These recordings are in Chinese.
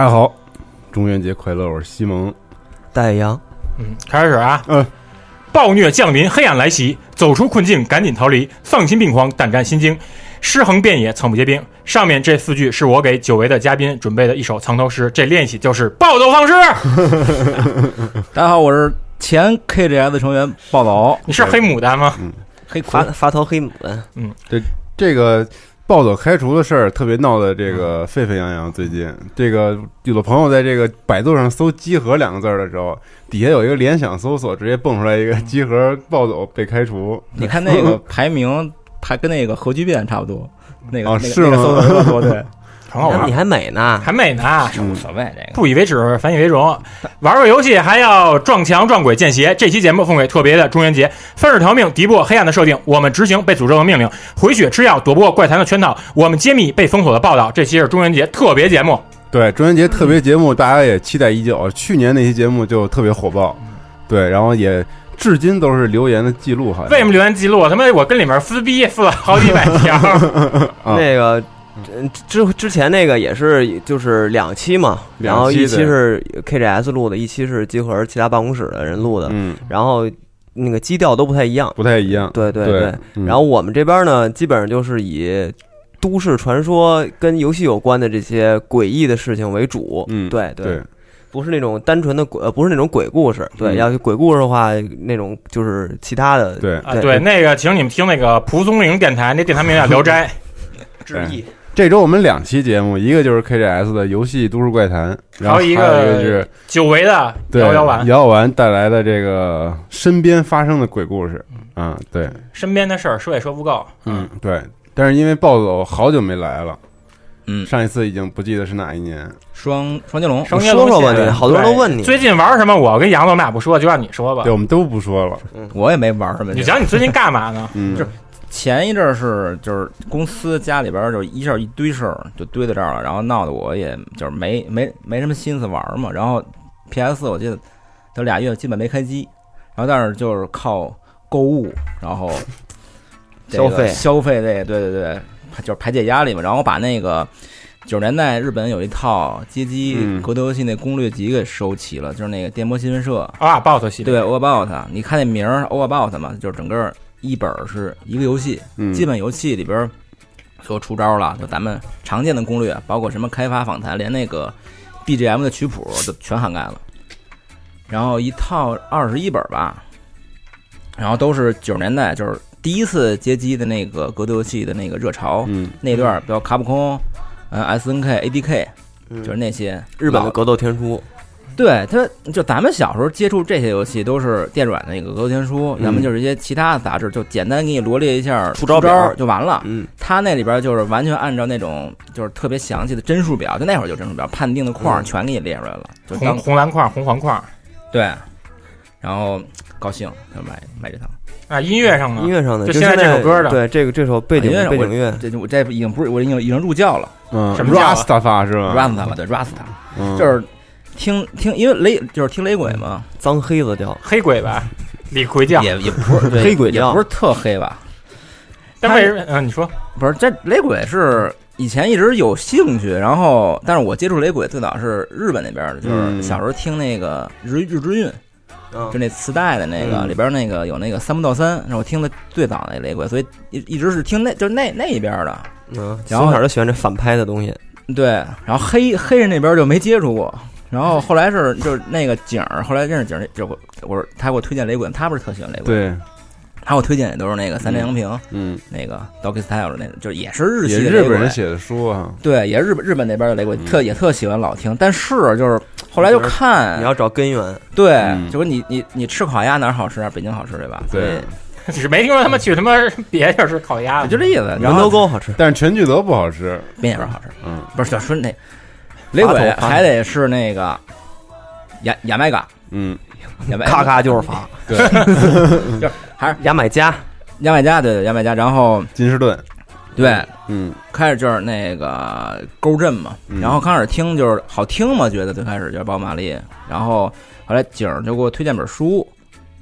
大家好，中元节快乐！我是西蒙。戴阳，嗯，开始啊，嗯，暴虐降临，黑暗来袭，走出困境，赶紧逃离，丧心病狂，胆战心惊，尸横遍野，草木皆兵。上面这四句是我给久违的嘉宾准备的一首藏头诗，这练习就是暴走方式。大家好，我是前 KGS 成员暴走，你是黑牡丹吗？黑发发头黑牡丹，嗯，对这个暴走开除的事儿特别闹得这个沸沸扬扬。最近，这个有的朋友在这个百度上搜“集合”两个字儿的时候，底下有一个联想搜索，直接蹦出来一个“集合暴走被开除。你看那个 排名排跟那个核聚变差不多，那个那个哦是吗？那个搜索多对，很好玩你，还美呢，还美呢。无所谓这个。不以为耻，反以为荣。玩玩游戏还要撞墙、撞鬼、见邪。这期节目奉给特别的中元节，三十条命，敌不过黑暗的设定。我们执行被诅咒的命令，回血吃药，躲不过怪谈的圈套。我们揭秘被封锁的报道。这期是中元节特别节目。”。对，中元节特别节目，大家也期待已久。去年那期节目就特别火爆，对，然后也至今都是留言的记录，好像为什么留言记录？他妈我跟里面撕逼撕了好几百条。啊那个。嗯之之前那个也是，就是两期嘛，然后一期是 KGS 录的，一期是集合其他办公室的人录的，嗯，然后那个基调都不太一样。不太一样。对对对，嗯然后我们这边呢，基本上就是以都市传说跟游戏有关的这些诡异的事情为主。嗯对对，不是那种单纯的鬼，呃不是那种鬼故事。对，嗯要是鬼故事的话，那种就是其他的。对啊，对，那个请你们听那个蒲松龄电台，那电台名叫《聊斋》。致意。这周我们两期节目，一个就是 KGS 的游戏都市怪谈，然后还有一个是久违的对摇摇丸，摇摇丸带来的这个身边发生的鬼故事。嗯，对，身边的事儿说也说不够。嗯，对。但是因为暴走好久没来了，嗯，上一次已经不记得是哪一年。双双截龙，双你截龙说说吧你好多人都问你最近玩什么？我跟杨总我们俩不说，就让你说吧对，。我们都不说了。我也没玩什么。你讲你最近干嘛呢？嗯，就前一阵儿是就是公司家里边儿就一下一堆事儿就堆在这儿了，然后闹得我也就是没没没什么心思玩儿嘛。然后 PS 我记得都俩月基本没开机，然后但是就是靠购物，然后消费消费这个对对对，就是排解压力嘛。然后我把那个九十年代日本有一套街机嗯格斗游戏那攻略集给收齐了，就是那个电波新闻社 About 系列。对 All About，你看那名儿 All About 嘛，就是整个一本儿是一个游戏，嗯。基本游戏里边儿所有出招了，就咱们常见的攻略，包括什么开发访谈，连那个 BGM 的曲谱都全涵盖了。然后一套二十一本吧，然后都是九十年代，就是第一次街机的那个格斗游戏的那个热潮、嗯。那段儿，比如卡普空、呃 SNK、ADK，嗯。就是那些日本的格斗天书，对，他就咱们小时候接触这些游戏都是电软的那个《格斗天书》，嗯。要么就是一些其他的杂志，就简单给你罗列一下出招就完了。嗯，它那里边就是完全按照那种就是特别详细的帧数表，就那会儿就帧数表判定的框嗯。全给你列出来了，就红当红蓝框、红黄框对，然后高兴就买买这套。啊，音乐上的音？乐上的就就现在这首歌的。对这个这首背景音乐上背景乐，这我这已经不是我已经已经入教了。嗯，什么 Rasta 是吧？Rasta 了，对 Rasta，嗯。就是听听，因为雷就是听雷鬼嘛，脏黑子叫。黑鬼吧，李逵叫。也也不是对黑鬼调也不是特黑吧。但为什么？嗯，你说。不是，这雷鬼是以前一直有兴趣，然后但是我接触雷鬼最早是日本那边的，就是嗯。小时候听那个日日之韵，嗯。就那磁带的那个、嗯。里边那个有那个三不到三，是我听的最早那雷鬼，所以一一直是听那就是那那一边的。嗯，然后从小就喜欢这反拍的东西，对，然后黑黑人那边就没接触过，然后后来是就是那个景儿，后来认识景儿，就我我说他给我推荐雷滚，他不是特喜欢雷滚，对，他给我推荐也都是那个三连洋平、嗯，那个 Doggy Style 的那个，就是也是日也系的日本人写的书啊，对，也是日本日本那边的雷鬼，嗯。特也特喜欢老听，但是就是后来就看。你，要找根源，对，嗯。就是你你你吃烤鸭哪儿好吃啊？北京好吃对吧？对，只是没听说他们去他妈别地儿吃烤鸭子，就这意思。然人头沟好吃，但是全聚德不好吃，边野边好吃，嗯，不是就说那雷鬼还得是那个牙牙买嘎，嗯，牙买咔咔就是发，对，就还是牙买加，牙买加，对对牙买加。然后金士顿，对，嗯。开始就是那个勾阵嘛，嗯。然后刚开始听就是好听嘛，觉得最开始就是宝马丽，然后后来景儿就给我推荐本书，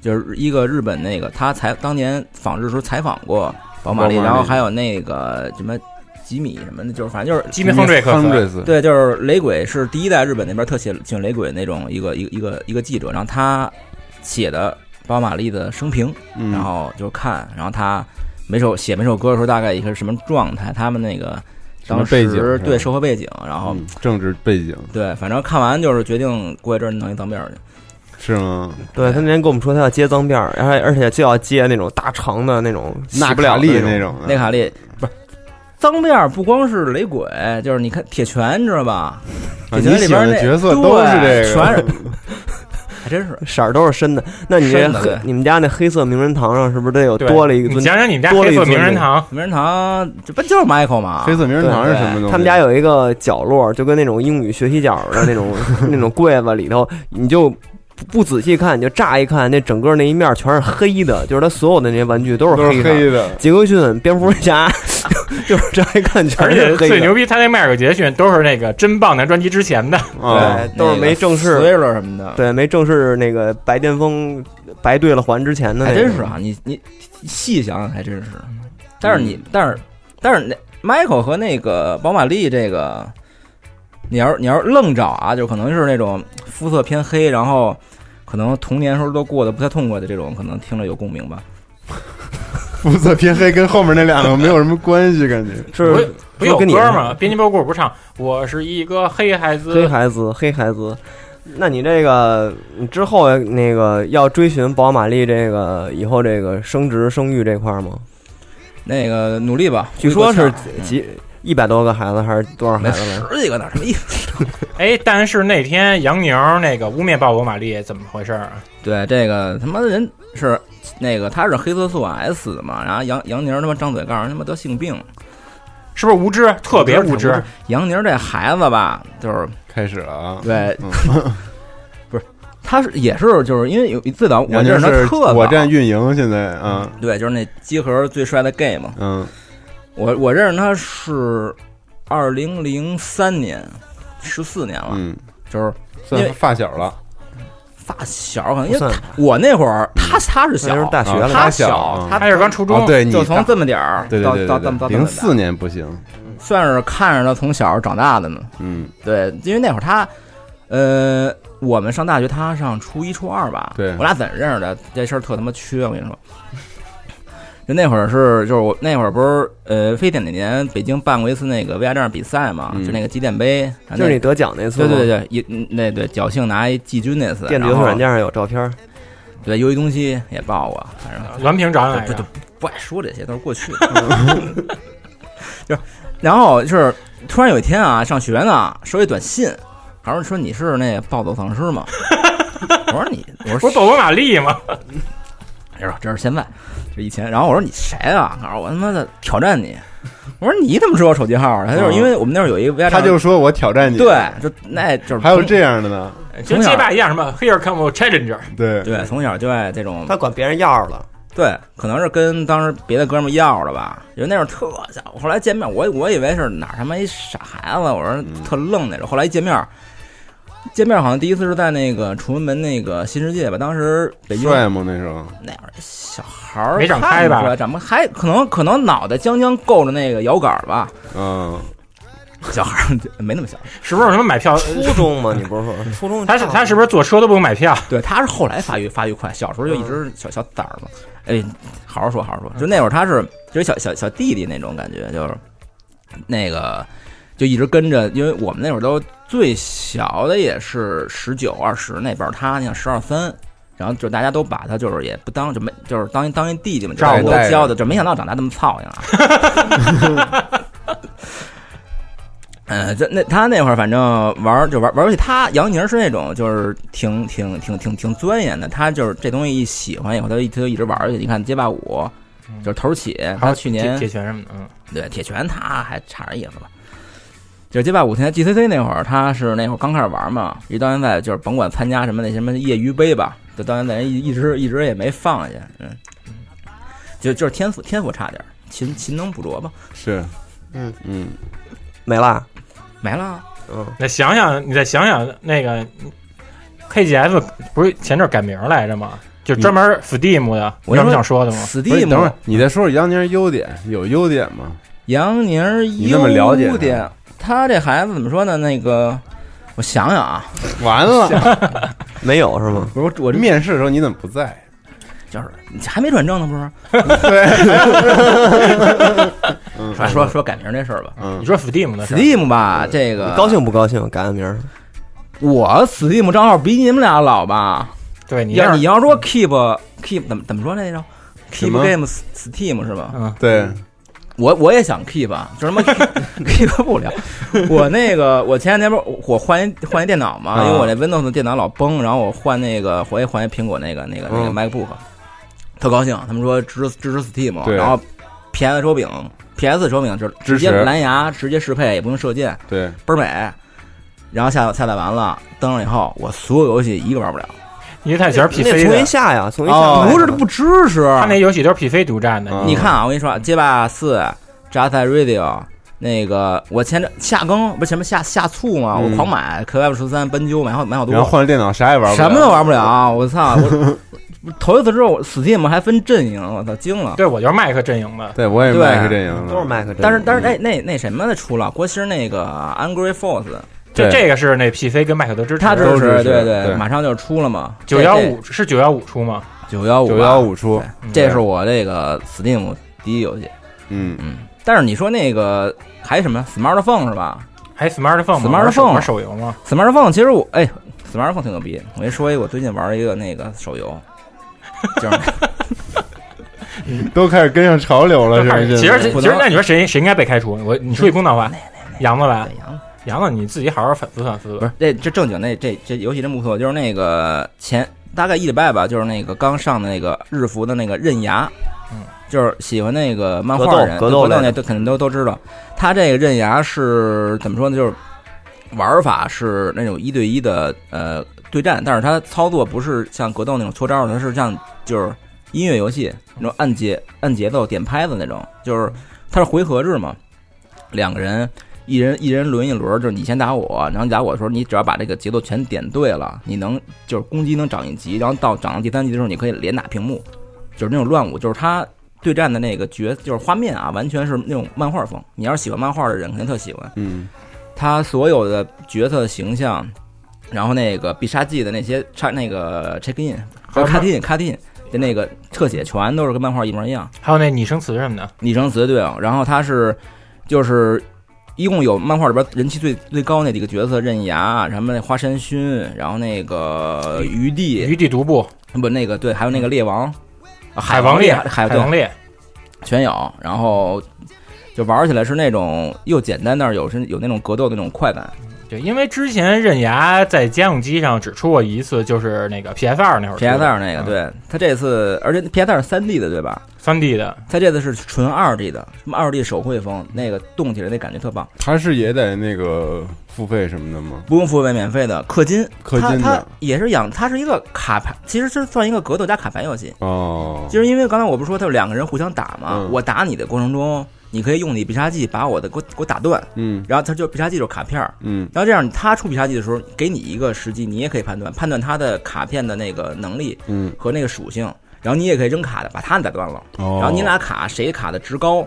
就是一个日本那个他采当年访日时候采访过宝马丽，宝马丽然后还有那个什么吉米什么的，就是反正就是吉米·亨瑞克斯，亨瑞斯，对，就是雷鬼是第一代日本那边特写喜欢雷鬼那种一个一个一个一个记者，然后他写的宝马玛丽的生平，嗯然后就看，然后他每首写每首歌的时候大概一个什么状态，他们那个当时对社会背景，然后嗯政治背景对，反正看完就是决定过一阵儿弄一脏辫儿去。是吗？对他那天跟我们说他要接脏辫儿，然后而且就要接那种大长的那种洗纳不了的那卡利那。种的，内卡利不是脏辫儿，不光是雷鬼，就是你看铁拳，你知道吧？啊铁拳里边那角色都是这个，对全是，还真是。色儿都是深的，那你你们家那黑色名人堂上是不是得有多了一个尊？你讲讲你们家多了黑色一个名人堂，名人堂这不就是 Michael 吗？黑色名人堂是什么东西？他们家有一个角落，就跟那种英语学习角的那种 那种柜子里头，你就不不仔细看，你就乍一看，那整个那一面全是黑的，就是他所有的那些玩具都是黑的。黑的，杰克逊、蝙蝠侠，就是乍一看全是黑的，且最牛逼，他那迈克尔杰克逊都是那个真棒的专辑之前的，啊，对，都是没正式，Thriller 什么的，对，没正式那个白癜风白对了环之前的那个，还真是啊！你你细想想，还真是。但是你，但是但是那 Michael 和那个宝马丽这个，你要是你要是愣找啊，就可能是那种肤色偏黑，然后可能童年时候都过得不太痛快的这种，可能听着有共鸣吧。肤色偏黑跟后面那两个没有什么关系，感觉是不不有跟你歌吗？编辑部故事不唱，我是一个黑孩子，黑孩子，黑孩子。那你这个你之后那个要追寻宝马丽这个以后这个升职生育这块儿吗？那个努力吧，据说是嗯几一百多个孩子还是多少没孩子来？十几个哪什么意思？哎，但是那天杨宁那个污蔑鲍勃·马利怎么回事啊？对，这个他妈的人是那个他是黑色素 S 的嘛，然后杨杨宁他妈张嘴告诉人他妈得性病，是不是无知？特别无知。杨宁这孩子吧，就是开始了啊。对，嗯 他是也是就是因为有最早我杨宁认识他是特早我站运营，现在啊，对，就是那集合最帅的 gay 嘛。嗯，我我认识他是二零零三年，十四年了，嗯，就是算发小了，发小，可能因为不算他我那会儿他他是小那时，候大学了啊，他他小他他是刚初中，哦，对你就从这么点儿到到这么到对，零四，年不行，算是看着他从小长大的呢。嗯，对，因为那会儿他，呃，我们上大学，他上初一、初二吧。对我俩怎么认识的？这事儿特他妈缺，我跟你说。就那会儿是，就是我那会儿不是呃，非典那年北京办过一次那个 VR 战比赛嘛，嗯就那个机电杯，就是你得奖那次吗，对对对，一嗯那对侥幸拿一季军那次，电子游戏软件上有照片儿，对游戏东西也报过，反正栾平找你来不就不不爱说这些，都是过去。就是，然后就是突然有一天啊，上学呢，收一短信，好像说你是那暴走丧尸吗？我说你，我说我是鲍勃·马利吗？他说这是现在，这以前。然后我说你谁啊？他说我他妈的挑战你。我说你怎么知道我手机号？他就是因为我们那会儿有一个 VR，他就说我挑战你，对，就那就是还有这样的呢，就街霸一样，什么 Here come a challenger，对，对，从小就爱这种他管别人要了，对，可能是跟当时别的哥们要了吧，因为那会儿特小。后来见面，我我以为是哪儿他妈一傻孩子，我说特愣那种。后来一见面，见面好像第一次是在那个崇文门那个新世界吧，当时北京帅吗？那时候那会儿小孩儿没长开吧长不还可能可能脑袋将将够着那个摇杆儿吧，嗯，小孩儿没那么小。是不是有什么买票？初中嘛，你不是说初中？他是他是不是坐车都不用买票？对，他是后来发育发育快，小时候就一直小小崽儿嘛。哎，好好说，好好说。就那会儿他是就是小小小弟弟那种感觉，就是那个就一直跟着，因为我们那会儿都最小的也是十九二十那边儿，他像十二三。然后就大家都把他就是也不当就没就是当一当一弟弟嘛，照顾都教的，就没想到长大这么操心啊。嗯，这那他那会儿反正玩儿就玩儿玩游戏，他杨宁是那种就是挺挺挺挺挺钻研的，他就是这东西一喜欢以后，他就一他就一直玩儿去。你看街霸五，就是头儿起，他去年铁拳什么的，嗯，对铁拳他还差点意思吧。就是街霸五，现在 GCC 那会儿，他是那会儿刚开始玩嘛，一到现在就是甭管参加什么那什么业余杯吧，就到现在一一直一直也没放下去，嗯，就就是天赋天赋差点儿，勤勤能补拙吧，是，嗯嗯，没了，没了。嗯，那想想你再想想那个 KGF 不是前阵儿改名来着吗？就专门 Steam 的，我有什么想说的吗？Steam 等会儿你再说说杨宁优点，有优点吗？杨宁儿你那么了解他这孩子怎么说呢？那个，我想想啊，完了，没有是吗？不是我我这面试的时候你怎么不在？就是你还没转正呢，不是？对 说说说改名这事儿吧嗯你说 Steam 的，，Steam 吧，这个高兴不高兴？改个名儿，我 Steam 账号比你们俩老吧？对你要要你要说 keep keep 怎么怎么说来着？keep games Steam 是吧？嗯，对，我我也想 keep 啊，就他妈 keep, 不了。我那个我前两天不是我换一换一电脑嘛，啊因为我那 Windows 的电脑老崩，然后我换那个我也换一苹果那个那个那个嗯 MacBook，特高兴。他们说支持支持 Steam，然后 PS 手柄 PS 手柄就直接蓝牙直接适配，也不用射键，对，倍儿美。然后下下载完了，登上以后，我所有游戏一个玩不了，因为它全是那 PC 重新，下呀，重新哦下。不是它不支持。它那游戏都是 PC 独占的。嗯你看啊，我跟你说，街霸四、扎赛 Radio 那个，我前阵下更不是前面下下促嘛，嗯我狂买 K F 十三奔鸠买好买好多然后，换了电脑啥也玩不了，什么都玩不了，我操！我我头一次知道我 Steam 还分阵营，我操惊了。对，我就是麦克阵营的。对，我也是麦克阵营的，都是麦克，但是但是那那那什么的出了，国芯那个 Angry Force，这对这个是那 PC 跟麦克德支持。它支持对对马上就出了嘛。九幺五是九幺五出吗？九幺五九幺，五出，嗯这是我这个 Steam 第一游戏。嗯，嗯，但是你说那个还什么 Smartphone 是吧？还 Smartphone，Smartphone 玩手游吗？Smartphone 其实我哎，Smartphone 挺牛逼。我跟你说一，我最近玩一个那个手游，就是都开始跟上潮流了，是吧？其实其实那你说谁谁应该被开除？我你说句公道话，杨子吧对，杨杨子你自己好好反思反思不。是这这正经那这这游戏真不错，就是那个前大概一礼拜吧，就是那个刚上的那个日服的那个刃牙，嗯，就是喜欢那个漫格斗画人，格斗那都肯定都都知道。他这个刃牙是怎么说呢？就是玩法是那种一对一的呃对战，但是它操作不是像格斗那种搓招，它是像就是音乐游戏那种按节按节奏点拍子那种，就是它是回合制嘛，两个人。一人一人轮一轮，就是你先打我，然后你打我的时候，你只要把这个节奏全点对了，你能就是攻击能涨一级，然后到涨到第三级的时候，你可以连打屏幕，就是那种乱舞，就是他对战的那个角，就是画面啊，完全是那种漫画风。你要是喜欢漫画的人，肯定特喜欢。嗯，他所有的角色形象，然后那个必杀技的那些差那个 check in 和 cut in cut in 的那个特写，全都是跟漫画一模一样。还有那拟声词什么的，拟声词对哦，然后他是就是一共有漫画里边人气最最高那几个角色，刃牙，什么那花山薰，然后那个余地，余地独步，不那个对，还有那个猎王，啊海王猎，海王猎，全有，然后就玩起来是那种又简单，但是有是有那种格斗的那种快感。对，因为之前刃牙在家用机上只出过一次，就是那个 PS 二那会儿。PS 二那个，嗯对它这次，而且 PS 二是三 D 的对吧？三 D 的，它这次是纯二 D 的，什么二 D 手绘风，那个动起来那感觉特棒，它是也得那个付费什么的吗？不用付费，免费的，氪金，氪金的它它也是养，它是一个卡牌，其实是算一个格斗加卡牌游戏。哦，就是因为刚才我不是说他有两个人互相打嘛，嗯我打你的过程中，你可以用你必杀技把我的给我给我打断，嗯。然后他就必杀技就是卡片儿，嗯。然后这样他出必杀技的时候，给你一个时机，你也可以判断判断他的卡片的那个能力嗯，和那个属性，然后你也可以扔卡的把他打断了，哦，然后你俩卡谁卡的值高，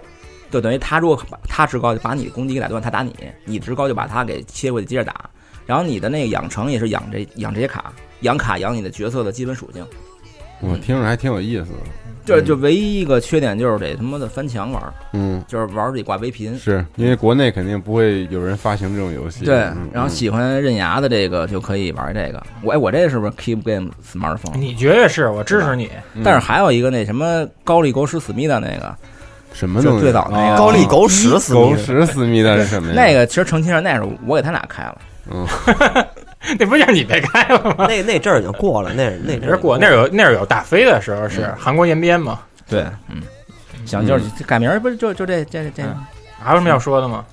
就等于他如果把他值高就把你的攻击给打断，他打你，你值高就把他给切过去接着打，然后你的那个养成也是养这养这些卡，养卡养你的角色的基本属性，我听着还挺有意思的，这就唯一一个缺点就是得他妈的翻墙玩，嗯，就是玩得挂微频。是因为国内肯定不会有人发行这种游戏，对嗯，然后喜欢刃牙的这个就可以玩这个。我哎，我这是不是 Keep Game Smartphone？你绝对是我支持你。嗯但是还有一个那什么高丽狗屎思密达那个，什么东西？就最早那个哦高丽狗屎死狗屎思密达是什么呀？那个其实澄清上那是我给他俩开了，嗯，那不就是你被开了吗？那那阵儿已经过了，那那阵儿过那是有那是有大飞的时候是韩国延边嘛？对，嗯，想，就是改名儿不是就就这这这，嗯还有什么要说的吗？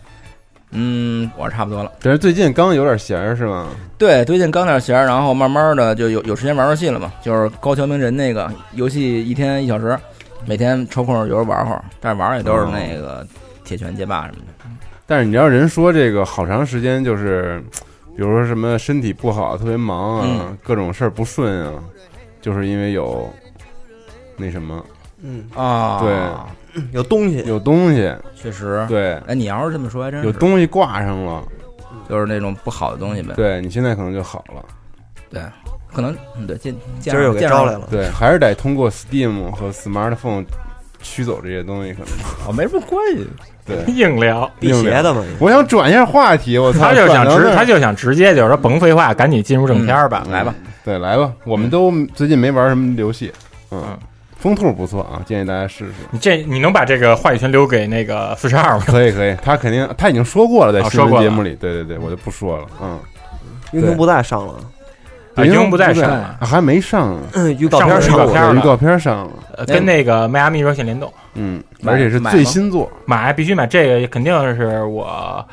嗯，我差不多了。但是最近刚有点闲儿是吗？对，最近刚点闲儿，然后慢慢的就有有时间玩游戏了嘛，就是高桥名人那个游戏，一天一小时，每天抽空有时候玩会儿，但是玩儿也都是那个铁拳街霸什么的。但是你要人说这个好长时间就是，比如说什么身体不好，特别忙啊，嗯。各种事儿不顺啊，就是因为有那什么，嗯，啊，对。有东西，有东西，确实。对，哎，你要是这么说，还真是。有东西挂上了，就是那种不好的东西呗。对你现在可能就好了。对，可能嗯对，见今儿又给招来了。对，还是得通过 Steam 和 Smartphone 驱走这些东西，可能。哦，没什么关系。对，硬聊辟邪的嘛。我想转一下话题，我操，他就想直，他就想直接就是说甭废话，赶紧进入正片吧，来吧，对，来吧。我们都最近没玩什么游戏，嗯，风兔不错啊，建议大家试试。你这你能把这个话语权留给那个四十二吗？可以可以，他肯定他已经说过了，在新闻节目里，哦对对对，我就不说了，嗯。英雄不再上了。啊，英雄不再上了，还没上呢。预告片上了，预告片上了，呃，跟那个迈阿密热线联动。嗯，而且是最新作，买必须买。这个，肯定是我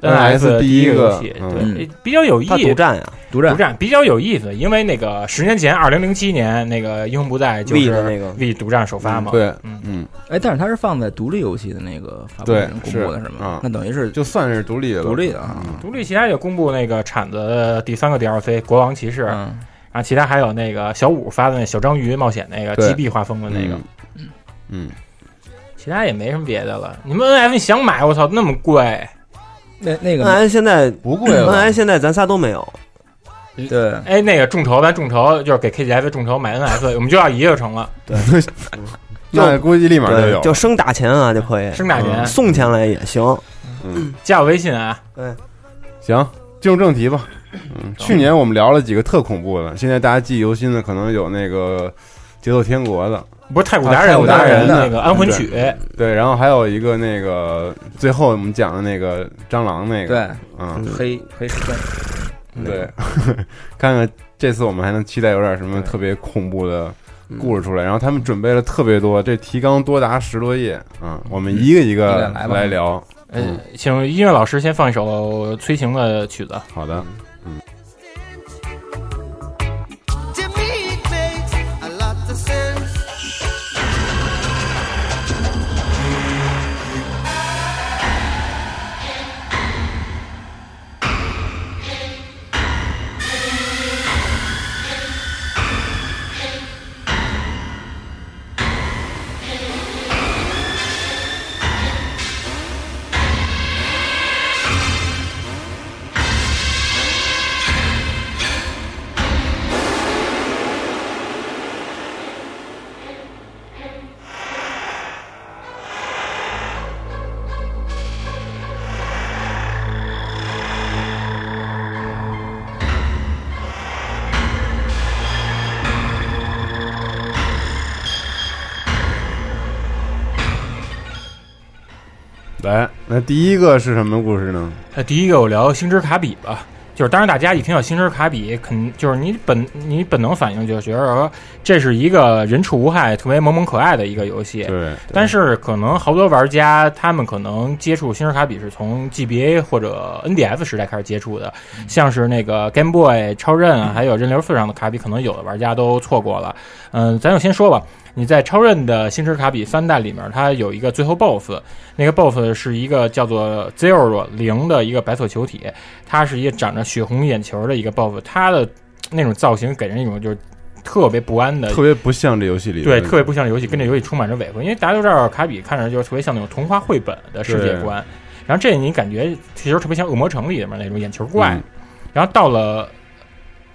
NS 第一个游戏，对，比较有意思。独占呀，独占，独占比较有意思，因为那个十年前，二零零七年那个《英雄不在》就是那个 V 独占首发嘛。对，嗯嗯。哎，但是它是放在独立游戏的那个发布对公布的是吗？那等于是就算是独立的，独立的啊。独立其他也公布那个铲子的第三个 DLC《国王骑士》，然后其他还有那个小五发的那小章鱼冒险那个击毙画风的那个，嗯嗯。其他也没什么别的了。你们 NF 想买，我操，那么贵。那那个 NF 现在不贵了，NF 现在咱仨都没有。对，哎，那个众筹，咱众筹就是给 KGF 众筹买 NS，我们就要一个就成了。对，那估计立马就有，就生打钱啊就可以，生打钱送钱来也行。嗯，加我微信啊。对，行，进入正题吧。嗯，去年我们聊了几个特恐怖的，现在大家记忆犹新的可能有那个《节奏天国》的。不是太古达人，太古达人那个安魂曲，对，然后还有一个那个最后我们讲的那个蟑螂那个，对，嗯，黑黑石阵，对，看看这次我们还能期待有点什么特别恐怖的故事出来。然后他们准备了特别多，这提纲多达十多页，嗯，我们一个一个来聊。嗯，请音乐老师先放一首催情的曲子。好的，嗯。那第一个是什么故事呢？呃，第一个我聊星之卡比吧，就是当然大家一听到星之卡比，肯就是你本你本能反应就觉得说这是一个人畜无害、特别萌萌可爱的一个游戏。对。但是可能好多玩家他们可能接触星之卡比是从 GBA 或者 NDS 时代开始接触的，像是那个 Game Boy 超任啊，还有任流四上的卡比，可能有的玩家都错过了。嗯，咱就先说吧。你在超任的星之卡比三代里面，它有一个最后 BOSS，那个 BOSS 是一个叫做 Zero 零的一个白色球体，它是一个长着血红眼球的一个 BOSS，它的那种造型给人一种就是特别不安的，特别不像这游戏里对，特别不像这游戏，跟这游戏充满着违和。因为大家都知道卡比看着就是特别像那种童话绘本的世界观，然后这你感觉其实特别像恶魔城里面那种眼球怪，嗯、然后到了。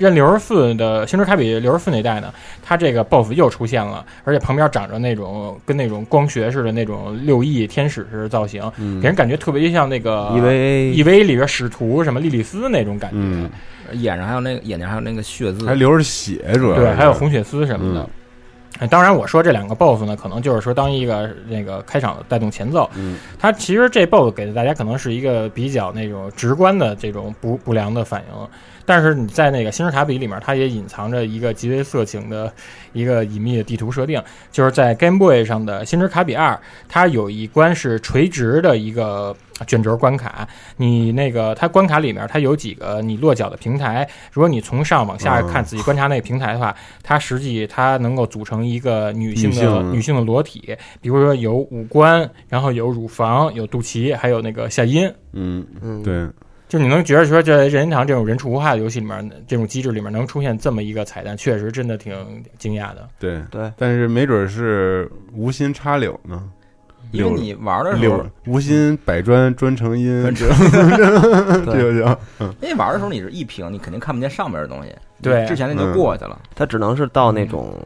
任六十四的星之卡比六十四那代呢，它这个 BOSS 又出现了，而且旁边长着那种跟那种光学似的那种六翼天使似的造型，嗯、给人感觉特别像那个 EVA EVA 里边使徒什么莉莉丝那种感觉，嗯、眼上还有那个眼睛还有那个血渍，还流着血，主要对，还有红血丝什么的。嗯、当然，我说这两个 BOSS 呢，可能就是说当一个那个开场带动前奏。嗯，它其实这 BOSS 给的大家可能是一个比较那种直观的这种不不良的反应。但是你在那个星之卡比里面，它也隐藏着一个极为色情的一个隐秘的地图设定，就是在 Game Boy 上的星之卡比二，它有一关是垂直的一个卷轴关卡。你那个它关卡里面，它有几个你落脚的平台，如果你从上往下看，仔细观察那个平台的话，它实际它能够组成一个女性的女性的裸体，比如说有五官，然后有乳房，有肚脐，还有那个下阴。嗯嗯，对。就你能觉得说，这任天堂这种人畜无害的游戏里面，这种机制里面能出现这么一个彩蛋，确实真的挺惊讶的。对。对，但是没准是无心插柳呢。因为你玩的时候，无心百砖砖成阴，专这这就叫因为玩的时候你是一屏，你肯定看不见上面的东西，对。之前那就过去了。它只能是到那种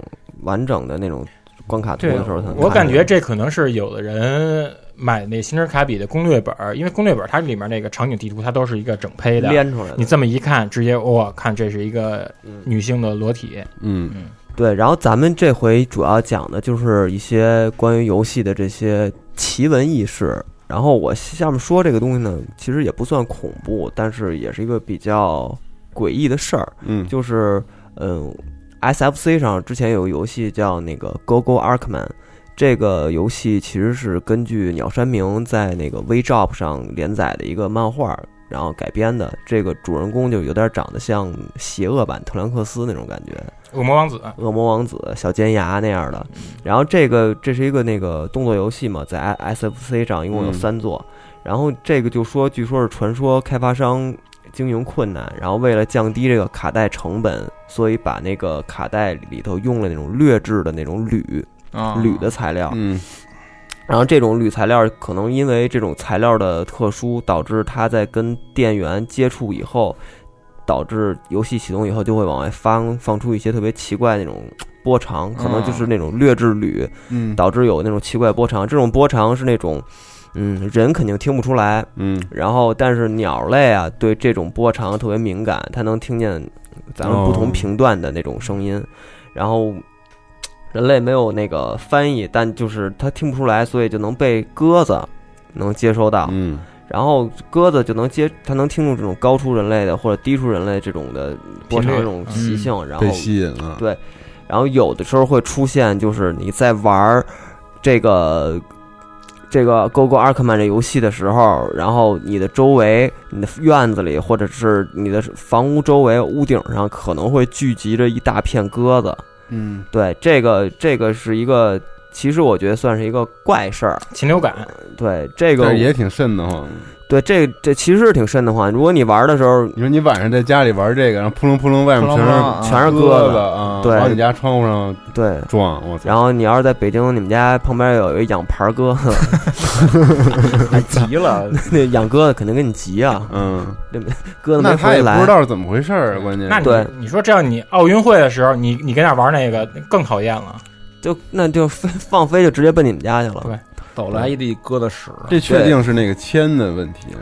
完整的那种关卡图的时候才能。我感觉这可能是有的人买那星之卡比的攻略本儿，因为攻略本儿它里面那个场景地图它都是一个整胚的，连出来的。你这么一看，直接哇，看这是一个嗯女性的裸体，嗯对，然后咱们这回主要讲的就是一些关于游戏的这些奇闻异事。然后我下面说这个东西呢，其实也不算恐怖，但是也是一个比较诡异的事儿。嗯，就是嗯，SFC 上之前有个游戏叫那个《Go Go Arkman》，这个游戏其实是根据鸟山明在那个 VJOP 上连载的一个漫画，然后改编的。这个主人公就有点长得像邪恶版特兰克斯那种感觉，恶魔王子。恶魔王子、小尖牙那样的。然后这个这是一个那个动作游戏嘛，在 SFC 上一共有嗯三座。然后这个就说，据说是传说开发商经营困难，然后为了降低这个卡带成本，所以把那个卡带里头用了那种劣质的那种铝啊，铝的材料。嗯。然后这种铝材料可能因为这种材料的特殊，导致它在跟电源接触以后，导致游戏启动以后就会往外放放出一些特别奇怪的那种波长，可能就是那种劣质铝，嗯。导致有那种奇怪波长。这种波长是那种，嗯，人肯定听不出来，嗯。然后但是鸟类啊对这种波长特别敏感，它能听见咱们不同哦。频段的那种声音，然后。人类没有那个翻译，但就是他听不出来，所以就能被鸽子能接收到，嗯。然后鸽子就能接，它能听出这种高出人类的或者低出人类这种的波长这种习性，然后被吸引了，对然后有的时候会出现，就是你在玩儿这个这个《Go Go Arkman》这游戏的时候，然后你的周围、你的院子里，或者是你的房屋周围、屋顶上，可能会聚集着一大片鸽子。嗯对，这个这个是一个，其实我觉得算是一个怪事儿。禽流感，对，这个也挺瘆得慌。对这这其实是挺瘆得慌。如果你玩的时候，你说你晚上在家里玩这个，然后扑棱扑棱，外面全是全是鸽鸽子，啊，对往你家窗户上对，撞，我操！然后你要是在北京，你们家旁边有一养盘鸽子，还急了，那养鸽子肯定跟你急啊，嗯，鸽子那他也不没回来。知道是怎么回事儿，关键那你对你说这样，你奥运会的时候，你你跟那玩那个更讨厌了。就那就飞放飞就直接奔你们家去了。对走了还一地疙瘩屎，这确定是那个铅的问题，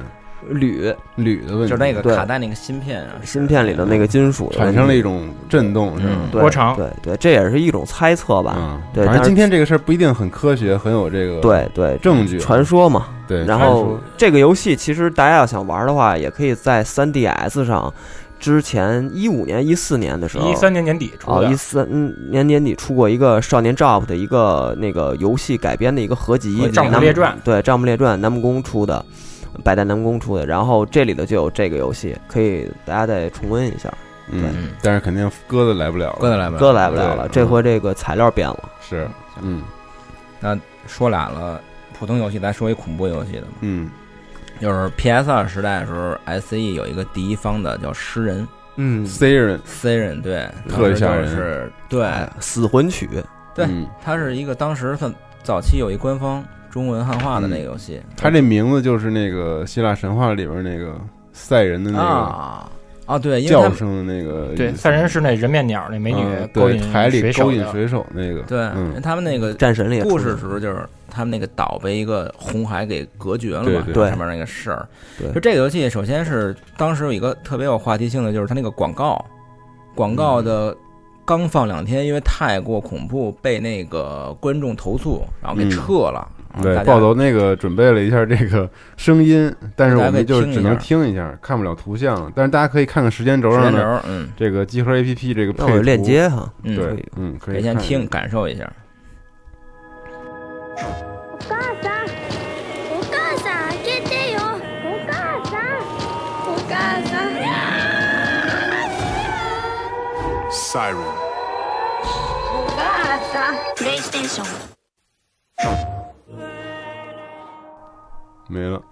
铝铝的问题，就是那个对卡带那个芯片啊，芯片里的那个金属的产生了一种震动，是吧？嗯对波长对对，这也是一种猜测吧。嗯，对但是反正今天这个事儿不一定很科学，很有这个对对，证据，传说嘛。对，然后这个游戏其实大家要想玩的话，也可以在 3DS 上，之前一五年、一四年的时候，一三年年底出啊，的一，三年年底出过一个《少年 Jump》的一个那个游戏改编的一个合集，丈夫南列传。对《丈夫列传》南木宫出的，百代南木宫出的，然后这里头就有这个游戏，可以大家再重温一下。嗯嗯，但是肯定鸽子来不了了，鸽子来不了，哥来不了了，这回这个材料变了。是，嗯。那说俩了，普通游戏，咱说一恐怖游戏的嘛，嗯就是 PS 二时代的时候，SE 有一个第一方的叫诗人嗯，，C 人。C 人，对，特别吓人是对，死魂曲，对嗯。它是一个当时算早期有一官方中文汉化的那个游戏，它这名字就是那个希腊神话里边那个赛人的那个啊啊，对，叫声的那个，对，赛人是那人面鸟那美女嗯勾引对海里勾引水手那个，对，嗯。他们那个战神里故事了时候就是他们那个岛被一个红海给隔绝了嘛，对对。上面那个事儿。对。就这个游戏，首先是当时有一个特别有话题性的，就是它那个广告，广告的刚放两天，因为太过恐怖，被那个观众投诉，然后给嗯。撤了。对，暴走那个准备了一下这个声音，但是我们就只能听一下，看不了图像。但是大家可以看看时间轴上的，嗯。这个集合 APP 这个配图那我有链，接哈，嗯，对可以，嗯，可以先听感受一下。お母さんお母さん開けてよお母さんお母さん Siren. お母さんプレイステーション没了。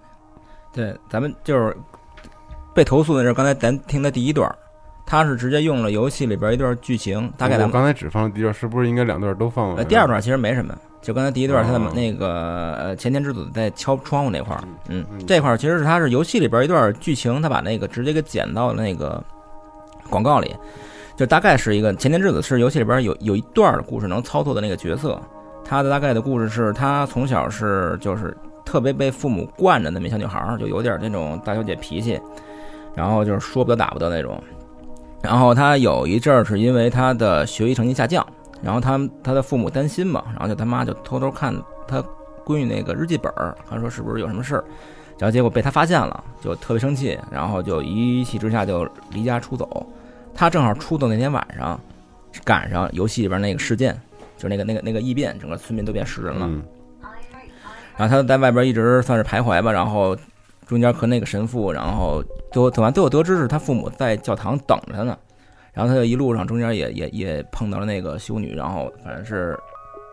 对，咱们就是被投诉的是刚才咱听的第一段儿，他是直接用了游戏里边一段剧情，大概咱们我刚才只放了第一段，是不是应该两段都放完？呃第二段其实没什么， 就刚才第一段他的哦。那个呃前田之子在敲窗户那块儿，嗯嗯，这块儿其实是他是游戏里边一段剧情，他把那个直接给剪到了那个广告里，就大概是一个前田之子是游戏里边有有一段的故事能操作的那个角色，他的大概的故事是他从小是就是特别被父母惯着那么一小女孩儿，就有点那种大小姐脾气，然后就是说不得打不得那种。然后他有一阵儿是因为他的学习成绩下降，然后他他的父母担心嘛，然后就他妈就偷偷看他闺女那个日记本儿，看说是不是有什么事儿，然后结果被他发现了，就特别生气，然后就一气之下就离家出走。他正好出走那天晚上，赶上游戏里边那个事件，就是那个那个那个异变，整个村民都变食人了。嗯然后他在外边一直算是徘徊吧，然后中间和那个神父，然后最后等完最后得知是他父母在教堂等着他呢，然后他就一路上中间也也也碰到了那个修女，然后反正是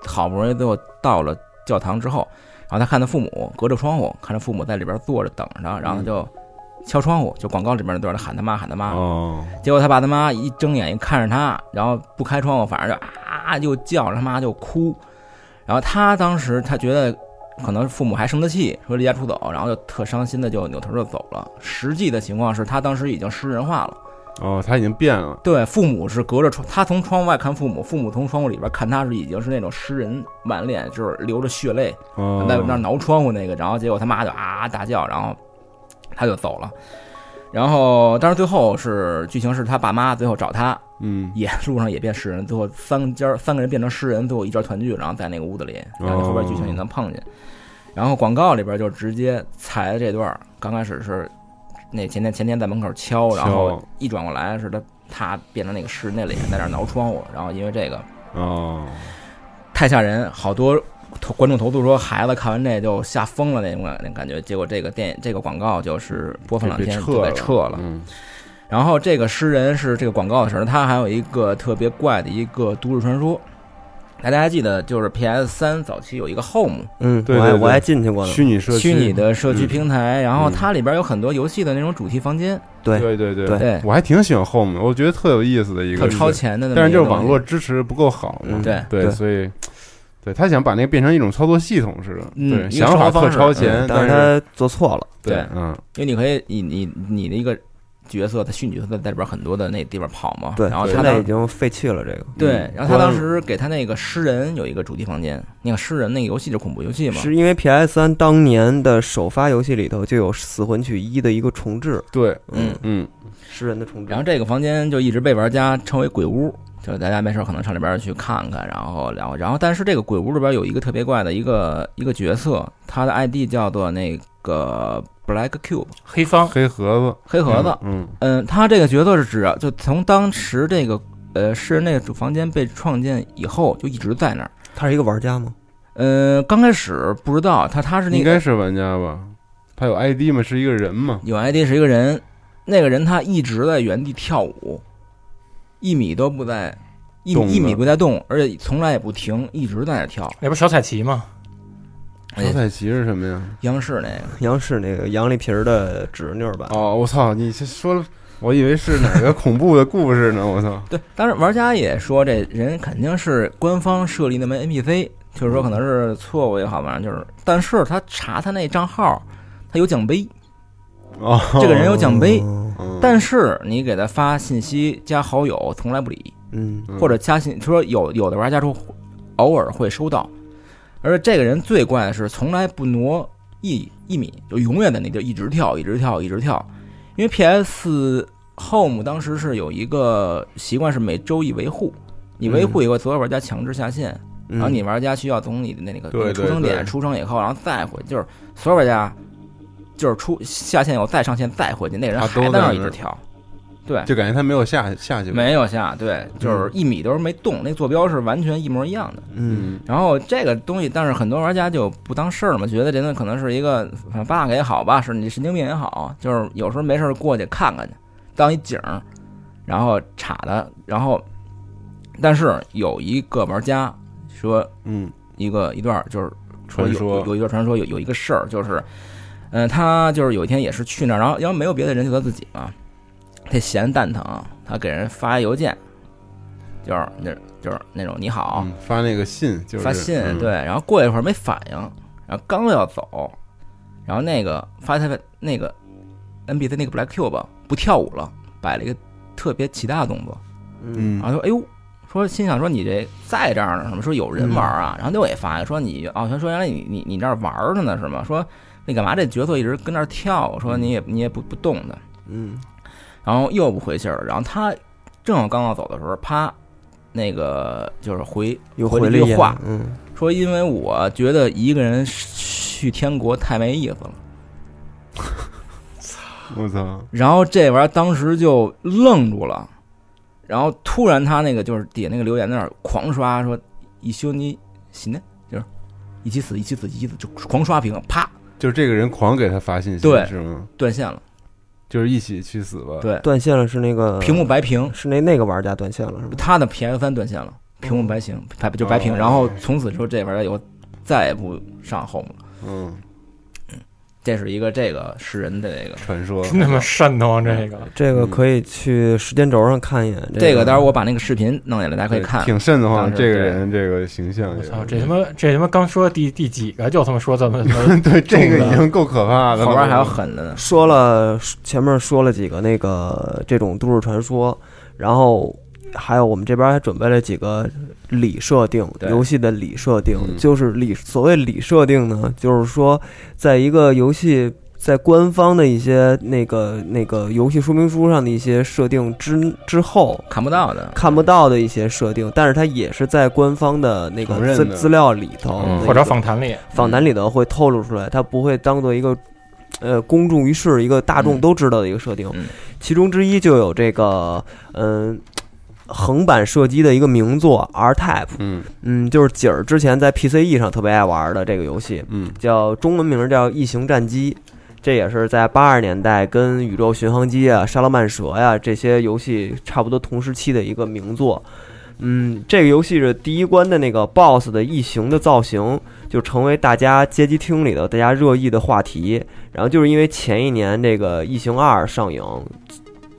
好不容易最后到了教堂之后，然后他看他父母隔着窗户看着父母在里边坐着等着他，然后他就敲窗户，就广告里面那段他喊他妈喊他妈，哦，结果他爸他妈一睁眼一看着他，然后不开窗户，反正就啊就叫，他妈就哭。然后他当时他觉得可能父母还生他气，说离家出走，然后就特伤心的就扭头就走了。实际的情况是他当时已经诗人化了，哦，他已经变了，对，父母是隔着窗，他从窗外看父母，父母从窗户里边看他是已经是那种诗人满脸就是流着血泪，哦，在那儿挠窗户那个，然后结果他妈就啊大叫，然后他就走了。然后，但是最后是剧情是他爸妈最后找他，嗯，也路上也变诗人，最后三家三个人变成诗人，最后一家团聚，然后在那个屋子里，然后后边剧情也能碰见。然后广告里边就直接裁了这段，刚开始是那前天前天在门口敲，然后一转过来是他他变成那个诗人那脸在那挠窗户，然后因为这个哦，太吓人，好多投观众投诉说孩子看完这就吓疯了那种那感觉，结果这个电影这个广告就是播放两天就被撤了，撤了。嗯，然后这个诗人是这个广告的时候，他还有一个特别怪的一个都市传说。大家还记得，就是 PS 三早期有一个 Home 嗯，对对对我还我还进去过呢。虚拟社区，虚拟的社区平台，然后嗯。它里边有很多游戏的那种主题房间，对。对对对。对。对我还挺喜欢 Home，的我觉得特有意思的一个特，超前的那么但是。就是网络支持不够好嘛，嗯对。对，对。所以。对他想把那个变成一种操作系统似的，对，想法特超前，嗯但是是他做错了。对对，嗯，因为你可以，你你你的一个角色，他虚拟角色在里边很多的那地方跑嘛，对，然后他现在已经废弃了这个。对嗯，然后他当时给他那个诗人有一个主题房间，那个诗人那个游戏是恐怖游戏嘛，是因为 PS 三当年的首发游戏里头就有《死魂曲一》的一个重置，对，嗯，嗯，诗人的重置。然后这个房间就一直被玩家称为鬼屋，就是大家没事儿可能上里边去看看，然后然后然后，但是这个鬼屋里边有一个特别怪的一个一个角色，他的 ID 叫做那个 Black Cube 黑方黑盒子，黑盒子。嗯，嗯，他这个角色是指啊，就从当时这个呃诗人那个主房间被创建以后，就一直在那儿。他是一个玩家吗？呃，刚开始不知道他他是那个应该是玩家吧？他有 ID 吗？是一个人吗？有 ID 是一个人，那个人他一直在原地跳舞，一米都不在，一米一米不在动，而且从来也不停，一直在那跳。那不是小彩旗吗？哎小彩旗是什么呀？央视那个，央视那个杨丽萍儿的侄女儿吧？哦，我操！你这说了，我以为是哪个恐怖的故事呢？我操！对，当然玩家也说这人肯定是官方设立那门 NPC，就是说可能是错误也好，反正就是，但是他查他那账号，他有奖杯，哦，这个人有奖杯，但是你给他发信息加好友从来不理，嗯嗯或者加信说有有的玩家说偶尔会收到，而且这个人最怪的是从来不挪一一米，就永远在那地儿一直跳，一直跳，一直跳。因为 PS Home 当时是有一个习惯是每周一维护，你维护以后，所有玩家强制下线，嗯，然后你玩家需要从你的那个出生点出生以后，然后再回，就是所有玩家就是出下线以后再上线再回去，那个人还在那儿在那儿一直跳。对，就感觉他没有下下去，没有下，对，就是一米都是没动，那坐标是完全一模一样的。嗯。然后这个东西，但是很多玩家就不当事儿嘛，觉得这东西可能是一个反正 bug 也好吧，是你神经病也好，就是有时候没事儿过去看看去，当一景儿，然后插的，然后，但是有一个玩家说嗯，一个一段就是说有传说。有有一段传说有有一个事儿，就是，嗯、他就是有一天也是去那儿，然后然后没有别的人，就他自己嘛，他闲蛋疼，他给人发邮件，就是那就是那种你好，嗯发那个信就是发信，嗯对，然后过一会儿没反应，然后刚要走，然后那个发现他那个 NPC 那个 Black Cube 不跳舞了，摆了一个特别奇大的动作，嗯然后说哎呦，说心想说你这在这儿呢，什么说有人玩啊，然后六也发现说你哦，他说原来你你你这儿玩着呢是吗？说那干嘛这角色一直跟那儿跳，说你也你也不不动的，嗯然后又不回信儿了，然后他正好刚要走的时候，啪，那个就是回回又回了一眼了一句话，嗯说因为我觉得一个人去天国太没意思了。我操，然后这玩意儿当时就愣住了，然后突然他那个就是底下那个留言那儿狂刷说一休你行呢，就是一起死一起死一起死，就狂刷屏，啪就是这个人狂给他发信息，对是吗？断线了，就是一起去死吧。，对，断线了是那个屏幕白屏，是那那个玩家断线了是吧？他的 PS 三断线了，屏幕白屏白就白屏，哦然后从此之后这玩意儿以后再也不上 home 了。嗯，这是一个这个诗人的这个，传说真他妈瘆得慌，这个这个可以去时间轴上看一眼。这个个到时候我把那个视频弄下来，大家可以看。挺瘆得慌。这个人这个形象，我操，这他妈这他妈刚说第第几个就他妈说这么 对这个已经够可怕的了。后边还有狠的呢，说了前面说了几个那个这种都市传说，然后还有我们这边还准备了几个里设定，游戏的里设定，嗯。就是里所谓里设定呢，就是说在一个游戏。在官方的一些那个那个游戏说明书上的一些设定之之后，看不到的，看不到的一些设定，但是它也是在官方的那个资资料里头或者访谈里，访谈里头会透露出来，它不会当做一个呃公众于世、一个大众嗯。都知道的一个设定。嗯。其中之一就有这个嗯、横版射击的一个名作 R Type，嗯嗯，就是景儿之前在 PCE 上特别爱玩的这个游戏，嗯叫中文名叫《异形战机》。这也是在八十年代跟《宇宙巡航机》啊、《沙罗曼蛇》呀这些游戏差不多同时期的一个名作。嗯，这个游戏是第一关的那个 BOSS 的异形的造型，就成为大家街机厅里的大家热议的话题。然后就是因为前一年这个《异形二》上映，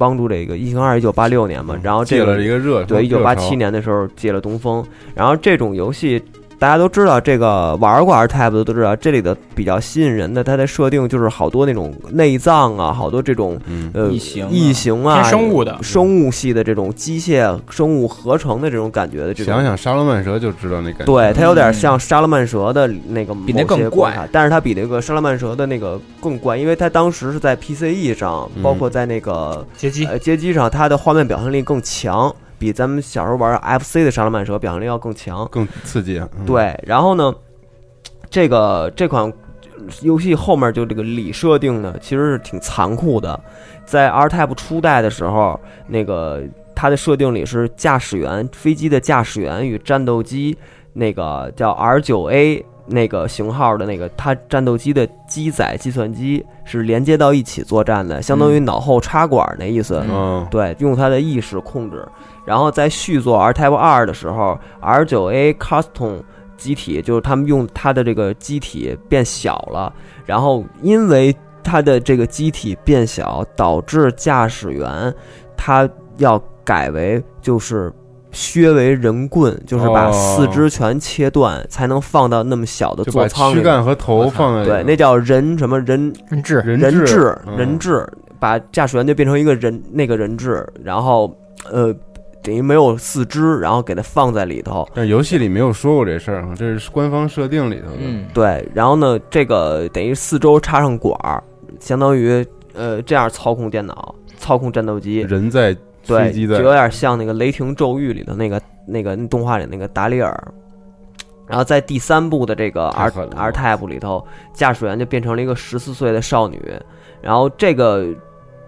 帮助这个《一行二》一九八六年嘛，然后这借个了一个热对，一九八七年的时候借了东风，然后这种游戏大家都知道，这个玩过 R Type 的都知道，这里的比较吸引人的，它的设定就是好多那种内脏啊，好多这种嗯。呃异形啊。异形啊，生物的。生物系的这种机械生物合成的这种感觉的这种。想想沙罗曼蛇就知道那感觉。对，它有点嗯像沙罗曼蛇的那个比那更怪，但是它比那个沙罗曼蛇的那个更怪，因为它当时是在 PCE 上，包括在那个街机。呃，街机上它的画面表现力更强，比咱们小时候玩 FC 的沙拉曼蛇表现力要更强。更刺激。嗯，对，然后呢，这个这款游戏后面就这个里设定呢，其实是挺残酷的。在 R Type 初代的时候，那个它的设定里是驾驶员飞机的驾驶员与战斗机那个叫 R 九 A 那个型号的那个它战斗机的机载计算机是连接到一起作战的，相当于脑后插管那意思。嗯，对，用它的意识控制。然后在续作 R Type 二的时候，R 九 A Custom 机体就是他们用它的这个机体变小了，然后因为它的这个机体变小，导致驾驶员他要改为就是。削为人棍，就是把哦。四肢全切断，才能放到那么小的座舱里。躯干和头放在对，那叫人什么人人质，人人质。质，人质，把驾驶员就变成一个人那个人质，然后呃，等于没有四肢，然后给它放在里头。但游戏里没有说过这事儿，这是官方设定里头的。嗯，对，然后呢，这个等于四周插上管儿，相当于呃这样操控电脑、操控战斗机，人在对，就有点像那个《雷霆咒狱》里的那个那个动画里那个达里尔。然后在第三部的这个 R R Type 里头，驾驶员就变成了一个十四岁的少女。然后这个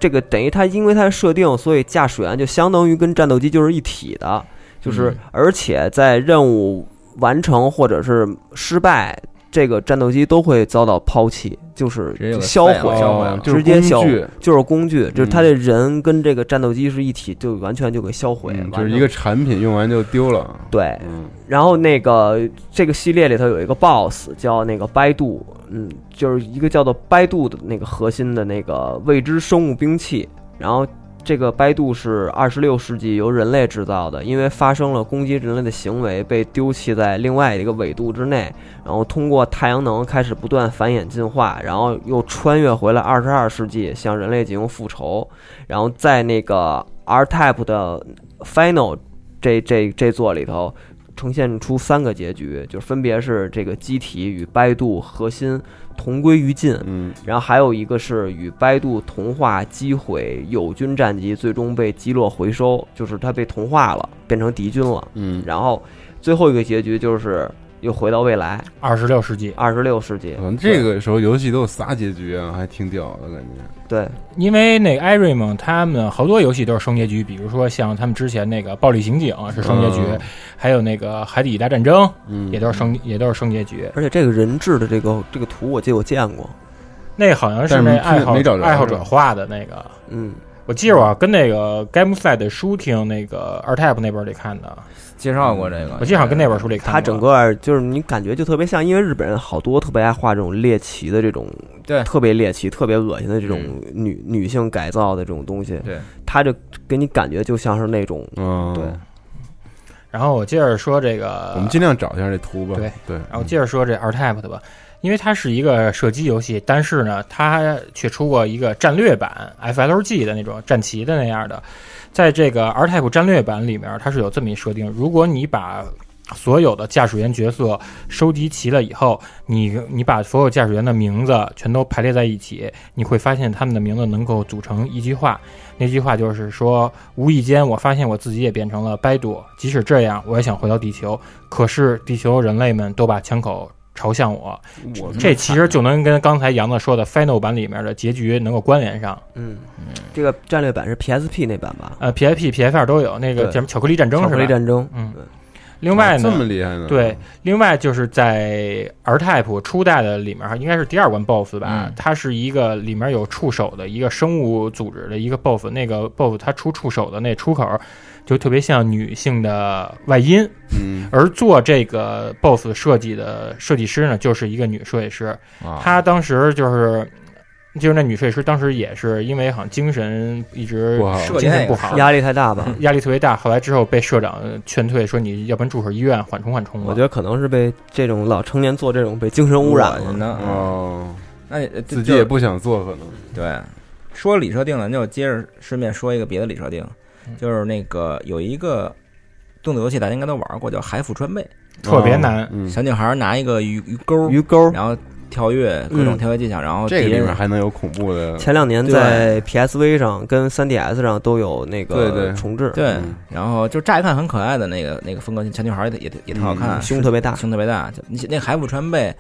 这个等于它因为它的设定，所以驾驶员就相当于跟战斗机就是一体的，就是、嗯而且在任务完成或者是失败，这个战斗机都会遭到抛弃，就是销毁。销毁了哦就是直接销工具就是工具，就是他这人跟这个战斗机是一体，就完全就给销毁，了嗯就是一个产品用完就丢了。对。嗯，然后那个这个系列里头有一个 BOSS 叫那个百度，嗯，就是一个叫做百度的那个核心的那个未知生物兵器，然后这个百度是二十六世纪由人类制造的，因为发生了攻击人类的行为，被丢弃在另外一个纬度之内，然后通过太阳能开始不断繁衍进化，然后又穿越回来二十二世纪向人类进行复仇，然后在那个 R Type 的 Final 这这这座里头。呈现出三个结局，就分别是这个机体与百度核心同归于尽，嗯然后还有一个是与百度同化击毁友军战机，最终被击落回收，就是它被同化了，变成敌军了。嗯，然后最后一个结局就是又回到未来，二十六世纪，二十六世纪。嗯这个时候游戏都有仨结局啊，还挺屌的感觉。对，因为那个 Irem 他们好多游戏都是双结局，比如说像他们之前那个《暴力刑警》是双结局，嗯。还有那个《海底大战争》嗯，也都是双也都是双结局。而且这个人质的这个这个图，我记得我见过。那好像是没那爱好没找着。爱好者画的那个，嗯，我记着我跟那个 Game Side 的书听那个 R Type 那边里看的，介绍过这个，我记得好像跟那本书里看过。它整个就是你感觉就特别像，因为日本人好多特别爱画这种猎奇的这种，对。特别猎奇、特别恶心的这种嗯。女女性改造的这种东西，对，它就给你感觉就像是那种嗯，对，然后我接着说这个，我们尽量找一下这图吧。对。对，然后接着说这 R Type 的吧，因为它是一个射击游戏，但是呢，它却出过一个战略版 FLG 的那种战旗的那样的，在这个 R Type 战略版里面，它是有这么一设定：如果你把所有的驾驶员角色收集齐了以后，你你把所有驾驶员的名字全都排列在一起，你会发现他们的名字能够组成一句话。那句话就是说，无意间我发现我自己也变成了白度，即使这样，我也想回到地球。可是地球人类们都把枪口朝向我，我这其实就能跟刚才杨子说的 Final 版里面的结局能够关联上。嗯，这个战略版是 PSP 那版吧？呃，PSP、PS 二都有，那个叫什么巧克力战争巧克力是吧？战争，嗯，另外呢，这么厉害呢？对，另外就是在 R Type 初代的里面，应该是第二关 BOSS 吧，嗯。它是一个里面有触手的一个生物组织的一个 BOSS，那个 BOSS 它出触手的那出口就特别像女性的外阴，嗯，而做这个 BOSS 设计的设计师呢，就是一个女设计师，啊，她当时就是。就是那女设计师当时也是因为好像精神一直精神不好，压力太大吧？压力特别大。后来之后被社长劝退，说你要不然住会儿医院缓冲缓冲吧。我觉得可能是被这种老成年做这种被精神污染了。呢。哦，那自己也不想做，可能。对，说理设定了，那就接着顺便说一个别的理设定嗯，就是那个有一个动作游戏，大家应该都玩过，叫《海府川贝。特别难。小女孩拿一个鱼鱼钩，鱼钩，然后跳跃各种嗯跳跃技巧，然后这个里面还能有恐怖的，前两年在 PSV 上跟 3DS 上都有那对对。个重置，对嗯，然后就乍一看很可爱的那个那个风格，小女孩也也也挺好看，嗯胸特别大，胸特别大。就你那海府川贝，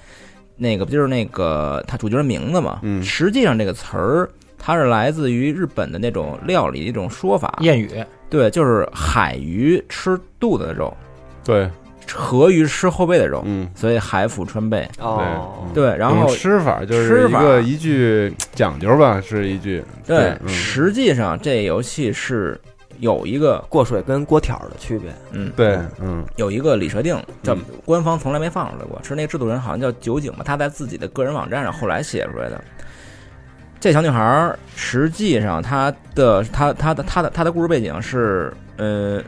那个不就是那个他主角的名字嘛？嗯。实际上这个词儿它是来自于日本的那种料理的一种说法，谚语，对，就是海鱼吃肚子的肉，对，河鱼吃后背的肉，嗯，所以海府川贝。哦，对，然后吃法就是吃法。一个一句讲究吧，是一句。对，嗯。实际上这游戏是有一个过水跟锅条的区别，嗯。对，嗯。有一个里设定，叫嗯。官方从来没放出来过，是那个制作人好像叫酒井吧，他在自己的个人网站上后来写出来的。这小女孩儿实际上她的她她的她的她的故事背景是呃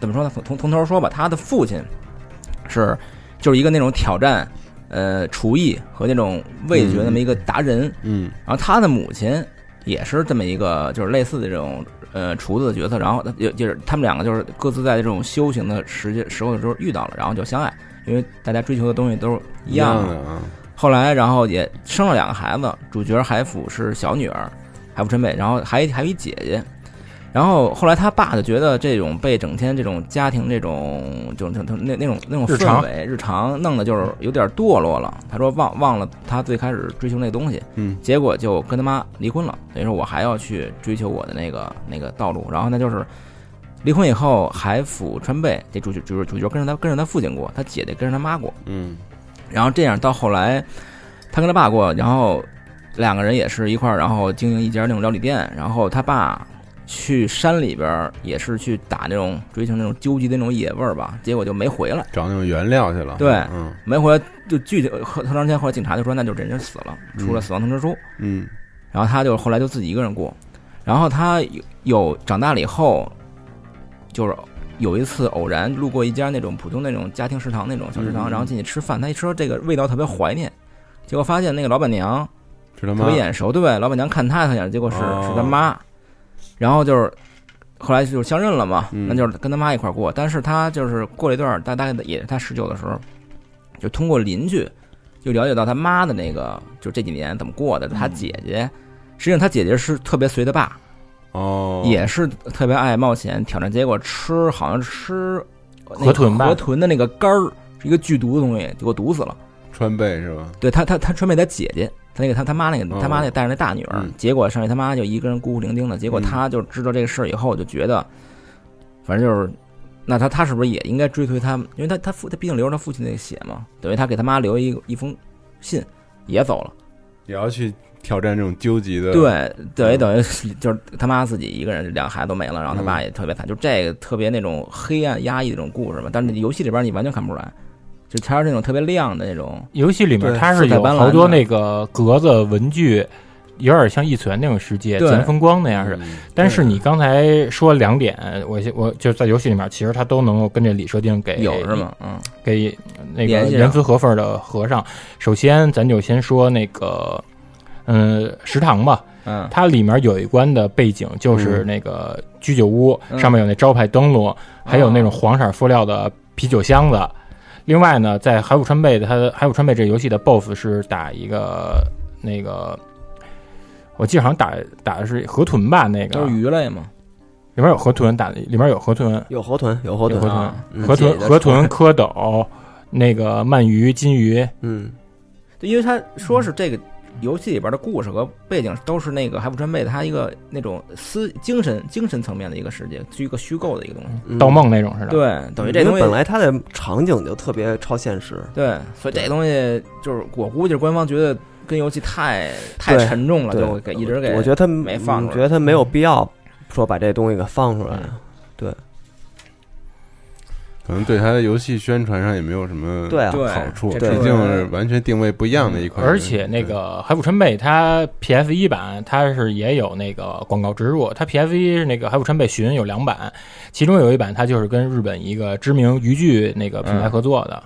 怎么说呢？从从从头说吧，她的父亲是就是一个那种挑战呃厨艺和那种味觉那么一个达人，嗯然后她的母亲也是这么一个就是类似的这种呃厨子的角色，然后他就就是他们两个就是各自在这种修行的时间时候的时候遇到了，然后就相爱，因为大家追求的东西都是一样的。的啊，后来然后也生了两个孩子，主角海府是小女儿，海府春贝，然后还还有一姐姐。然后后来他爸就觉得这种被整天这种家庭这种这种这种那那种那种氛围日常弄的就是有点堕落了。他说忘忘了他最开始追求那东西，嗯结果就跟他妈离婚了。等于说我还要去追求我的那个那个道路。然后那，就是离婚以后，海府川贝这主角主角主角跟着他跟着他父亲过，他姐姐跟着他妈过。嗯然后这样到后来，他跟他爸过，然后两个人也是一块儿，然后经营一家那种料理店。然后他爸去山里边儿也是去打那种追求那种究极的那种野味儿吧，结果就没回来。找那种原料去了，对嗯没回来就具体后头长时间后来警察就说那就这人死了，出了死亡通知书。嗯然后他就后来就自己一个人过。然后他有有长大了以后，就是有一次偶然路过一家那种普通那种家庭食堂那种小食堂，嗯。然后进去吃饭，他一说这个味道特别怀念，结果发现那个老板娘特别眼熟，对不对，老板娘看他特眼熟，结果是哦。是他妈，然后就是后来就相认了嘛，嗯。那就是跟他妈一块儿过，但是他就是过了一段儿，大大概也是他十九的时候，就通过邻居就了解到他妈的那个，就这几年怎么过的，他姐姐，实际上他姐姐是特别随他爸，哦，也是特别爱冒险挑战，结果吃好像吃那个河豚吧河豚的那个肝儿是一个剧毒的东西，结果毒死了。川贝是吧？对他，他他川贝他姐姐，他那个他他妈那个哦他妈那带着那大女儿，嗯结果剩下他妈就一个人孤苦伶仃的，结果嗯他就知道这个事儿以后，就觉得，反正就是，那他他是不是也应该追随他？因为他他父他毕竟留着他父亲那个血嘛，等于他给他妈留一个一封信，也走了。也要去挑战这种究极的，，对，等于等于就是他妈自己一个人，两个孩子都没了，然后他爸嗯也特别惨，就这个特别那种黑暗压抑的那种故事嘛。但是游戏里边你完全看不出来，就它是那种特别亮的那种。游戏里面它是有好多那个格子文具，有点像异次元那种世界，对自然风光那样似的。嗯但是你刚才说两点，我我就在游戏里面，其实它都能够跟这里设定给有是吗？嗯，给那个严丝合缝的合上。首先，咱就先说那个，嗯，食堂吧。嗯，它里面有一关的背景就是嗯。那个居酒屋，嗯。上面有那招牌灯笼，还有那种黄色塑料的啤酒箱子。另外呢，在海虎川贝的它的海虎川贝这个游戏的 BOSS 是打一个那个，我记得好像打打的是河豚吧，那个。都是鱼类嘛。里面有河豚，打里面有河豚，有河豚，有河豚。河，豚。河豚河豚、蝌蚪，那个鳗鱼、金鱼，嗯，对，因为他说是这个游戏里边的故事和背景都是那个海普川贝的他一个那种思精神精神层面的一个世界，是一个虚构的一个东西。嗯盗梦那种似的。，对，等于这东西本来它的场景就特别超现实，对，所以这东西就是我估计是官方觉得跟游戏太太沉重了，就给一直给我觉得他没放出来嗯觉得他没有必要说把这东西给放出来。嗯可能对他的游戏宣传上也没有什么对啊好处，这毕竟是完全定位不一样的一款。而且那个海虎川贝它 PS 一版它是也有那个广告植入，它 PS 一是那个海虎川贝寻有两版，其中有一版它就是跟日本一个知名渔具那个品牌合作的。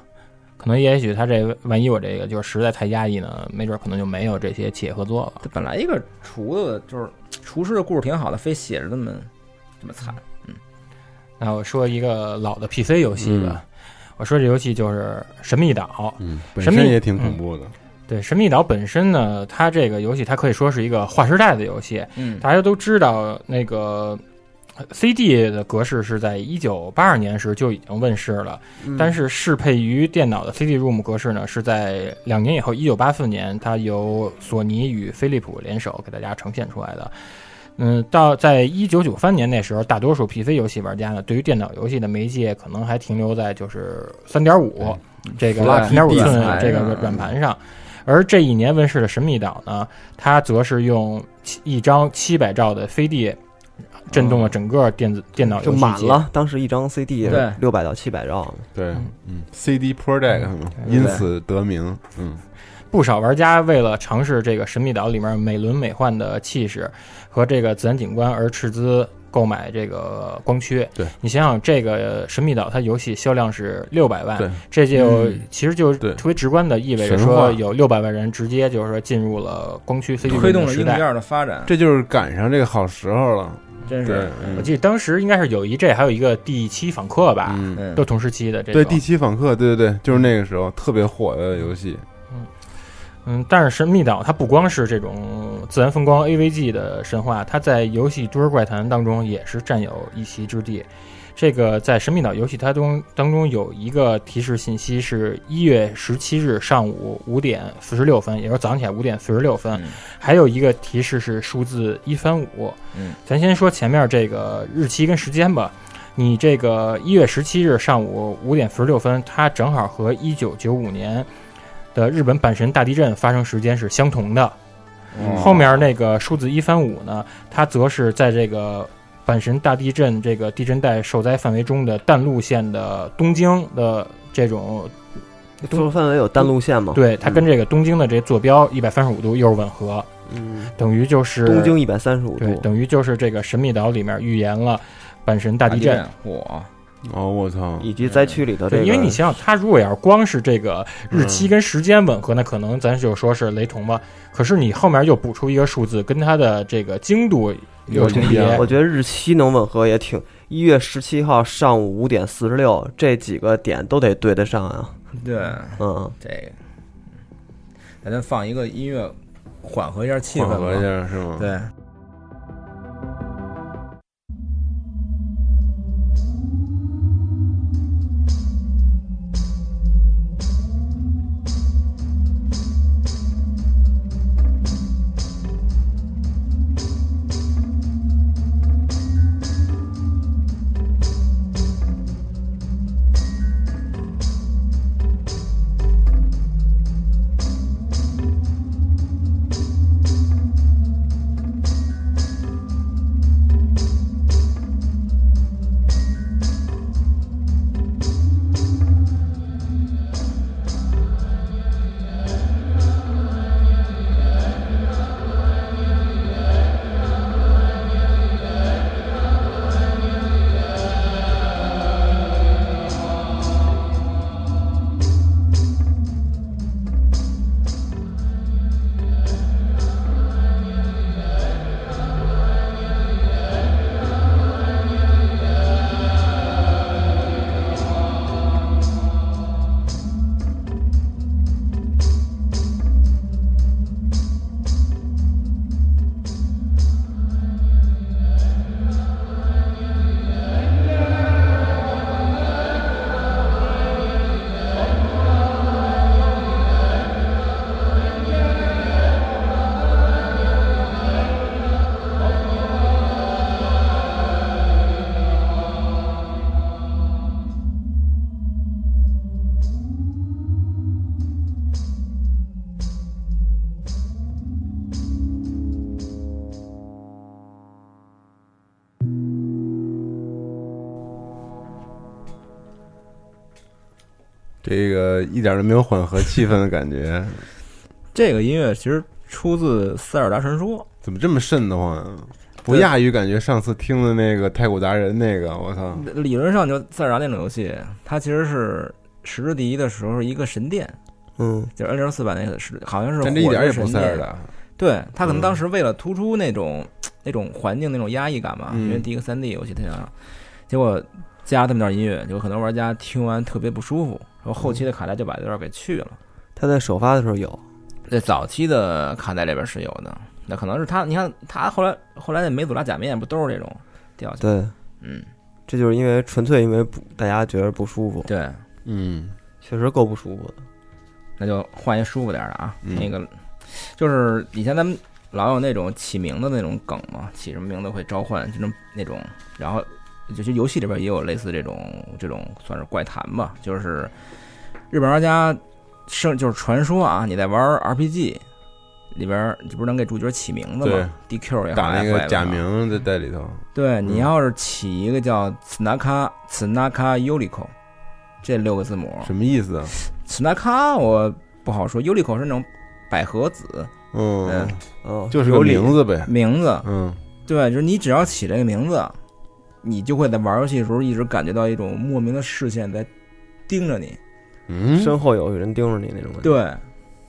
可能也许他这万一我这个就是实在太压抑呢，没准可能就没有这些企业合作了。这本来一个厨子就是厨师的故事挺好的，非写着这么这么惨。那我说一个老的 PC 游戏吧，我说这游戏就是《神秘岛》。嗯，本神秘身也挺恐怖的。对，《神秘岛》本身呢，它这个游戏它可以说是一个划时代的游戏。嗯大家都知道，那个呃 CD 的格式是在一九八二年时就已经问世了，嗯但是适配于电脑的 CD-ROM 格式呢，是在两年以后，一九八四年，它由索尼与飞利浦联手给大家呈现出来的。嗯，到在一九九三年那时候，大多数 PC 游戏玩家呢，对于电脑游戏的媒介可能还停留在就是三点五这个三点五寸这个软盘上，而这一年问世的《神秘岛》呢，它则是用七一张七百兆的 CD 震动了整个电子电脑就游戏机。满了，当时一张 CD 对。六百到七百兆，对嗯，嗯，CD Project 因此得名。嗯，不少玩家为了尝试这个《神秘岛》里面美轮美奂的气势和这个自然景观而斥资购买这个光驱。对。你想想，这个《神秘岛》它游戏销量是六百万对，这就、嗯。其实就对特别直观的意味着说，有六百万人直接就是说进入了光驱 CD 推动了。硬件的发展，这就是赶上这个好时候了。真是，嗯我记得当时应该是有一这，还有一个第七访客吧，都同时期的这对，第七访客，对对对，就是那个时候特别火的游戏。嗯，但是神秘岛它不光是这种自然风光 AVG 的神话，它在游戏都市怪谈当中也是占有一席之地。这个在神秘岛游戏它中当中有一个提示信息是一月十七日上午五点四十六分，也就是早上起来五点四十六分。嗯还有一个提示是数字一三五。嗯，咱先说前面这个日期跟时间吧。你这个一月十七日上午五点四十六分，它正好和一九九五年的日本阪神大地震发生时间是相同的。哦后面那个数字一三五呢，它则是在这个阪神大地震这个地震带受灾范围中的淡路线的东京的这种，做范围有单路线吗？对它跟这个东京的这坐标一百三十五度又是吻合。嗯，等于就是东京一百三十五对，度，等于就是这个神秘岛里面预言了阪神大地震。，我哦，我操，以及灾区里头这对，个，因为你想想，它如果要是光是这个日期跟时间吻合，那可能咱就说是雷同吧。可是你后面又补出一个数字，跟它的这个精度有重叠我觉得日期能吻合也挺。一月十七号上午五点四十六，这几个点都得对得上啊。对嗯，这个，咱咱放一个音乐，缓和一下气氛缓和一。下是吗？对，个一点都没有缓和气氛的感觉，这个音乐其实出自《塞尔达传说》。怎么这么瘆得慌啊？不亚于感觉上次听的那个太古达人那个，我操！理论上就塞尔达那种游戏，它其实是时至第一的时候是一个神殿，嗯，就是 N 六四版那个是好像是但这一点也不。塞尔达，对他可能嗯当时为了突出那种、那种环境那种压抑感嘛，嗯因为第一个三 D 游戏，他想，结果加这么段音乐，就很多玩家听完特别不舒服，然后后期的卡带就把这段给去了。他在首发的时候有，在早期的卡带里边是有的，那可能是他，你看他后来后来那美祖拉假面不都是这种调性？对，嗯，这就是因为纯粹因为不大家觉得不舒服，对，嗯，确实够不舒服的。那就换一舒服点儿的啊。嗯那个就是以前咱们老有那种起名的那种梗嘛，起什么名字会召唤这种那种，然后就是游戏里边也有类似这种这种算是怪谈吧，就是日本玩家生就是传说啊，你在玩 RPG 里边，这不是能给主角起名字吗？DQ 也好，打那个假名在在里头，对嗯你要是起一个叫 Tsunaka Tsunaka Yuliko 这六个字母什么意思啊？，Tsunaka 我不好说，Yuliko 是那种百合子嗯嗯，哦，就是个有名字呗。名字，嗯，对，就是你只要起这个名字，你就会在玩游戏的时候一直感觉到一种莫名的视线在盯着你。嗯，身后有人盯着你那种感觉。对，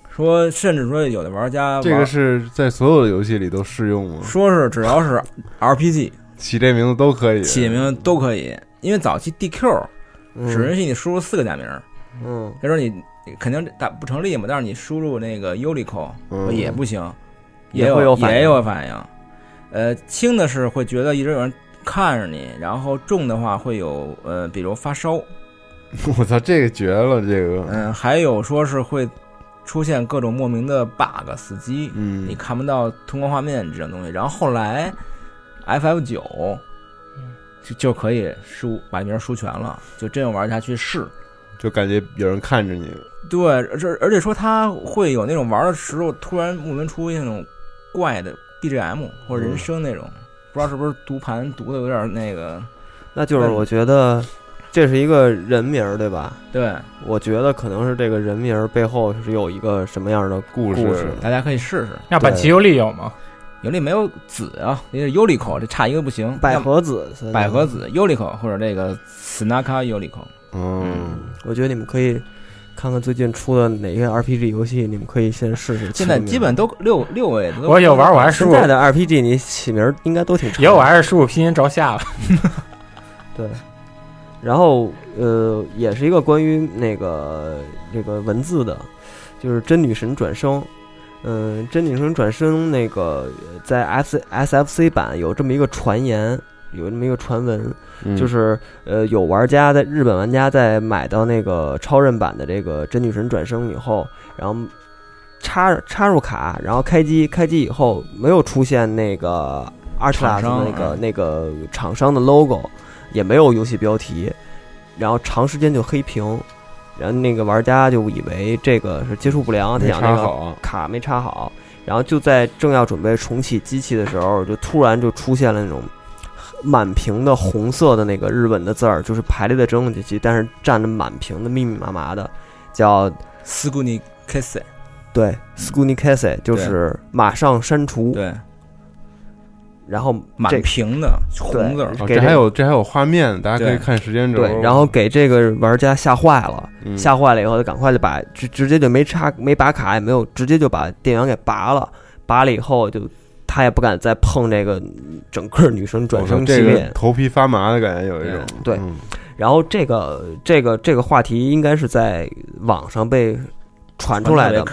说甚至说有的玩家玩这个是在所有的游戏里都适用吗？说是只要是 RPG 起这名字都可以。起名都可以，因为早期 DQ 嗯，只允许你输入四个假名。嗯，他说你你肯定打不成立嘛，但是你输入那个 Ulico 嗯也不行，也有会有反应也有反应。呃，轻的是会觉得一直有人看着你，然后重的话会有呃，比如发烧，我操，这个绝了，这个，嗯、还有说是会出现各种莫名的 bug 死机，嗯。你，看不到通关画面这种东西。然后后来 FF 九就就可以输把名输全了，就真有玩家去试。就感觉有人看着你，对，而且而且说他会有那种玩的时候突然莫名出现那种怪的 BGM 或者人声那种，不知道是不是读盘读的有点那个。那就是我觉得这是一个人名儿，对吧？对，我觉得可能是这个人名儿背后是有一个什么样的故事故事大家可以试试。那本奇尤利有吗？尤利没有子啊？那是尤里口，这差一个不行。百合子是百合子尤里口或者这个斯纳卡尤里口，嗯，我觉得你们可以看看最近出的哪些 RPG 游戏，你们可以先试试现。在基本都六六位的。我有玩，我还输入，现在的 RPG 你起名儿应该都挺长。有我还是输入拼音着下了。对，然后呃，也是一个关于那个这个文字的，就是真女神转生。嗯，真女神转生那个呃在 S S F C 版有这么一个传言，有这么一个传闻，嗯。就是呃，有玩家在日本玩家在买到那个超任版的这个真女神转生以后，然后插插入卡，然后开机，开机以后没有出现那个 Artlas 厂商那个嗯那个厂商的 logo，也没有游戏标题，然后长时间就黑屏，然后那个玩家就以为这个是接触不良，他没想那个卡没插好，然后就在正要准备重启机器的时候，就突然就出现了那种满屏的红色的那个日文的字儿，就是排列的整整齐齐，但是占着满屏的密密麻麻的，叫斯库尼 kiss，对 s k u n i k a s e 就是马上删除，对，然后满屏的红字儿，哦这给还有这还有画面，大家可以看时间轴。对，然后给这个玩家吓坏了，嗯。吓坏了以后，就赶快就把直直接就没插没拔卡，也没有直接就把电源给拔了，拔了以后就他也不敢再碰这个整个女生转我操这生系列个。头皮发麻的感觉有一种。对嗯然后这个这个这个话题应该是在网上被传出来的，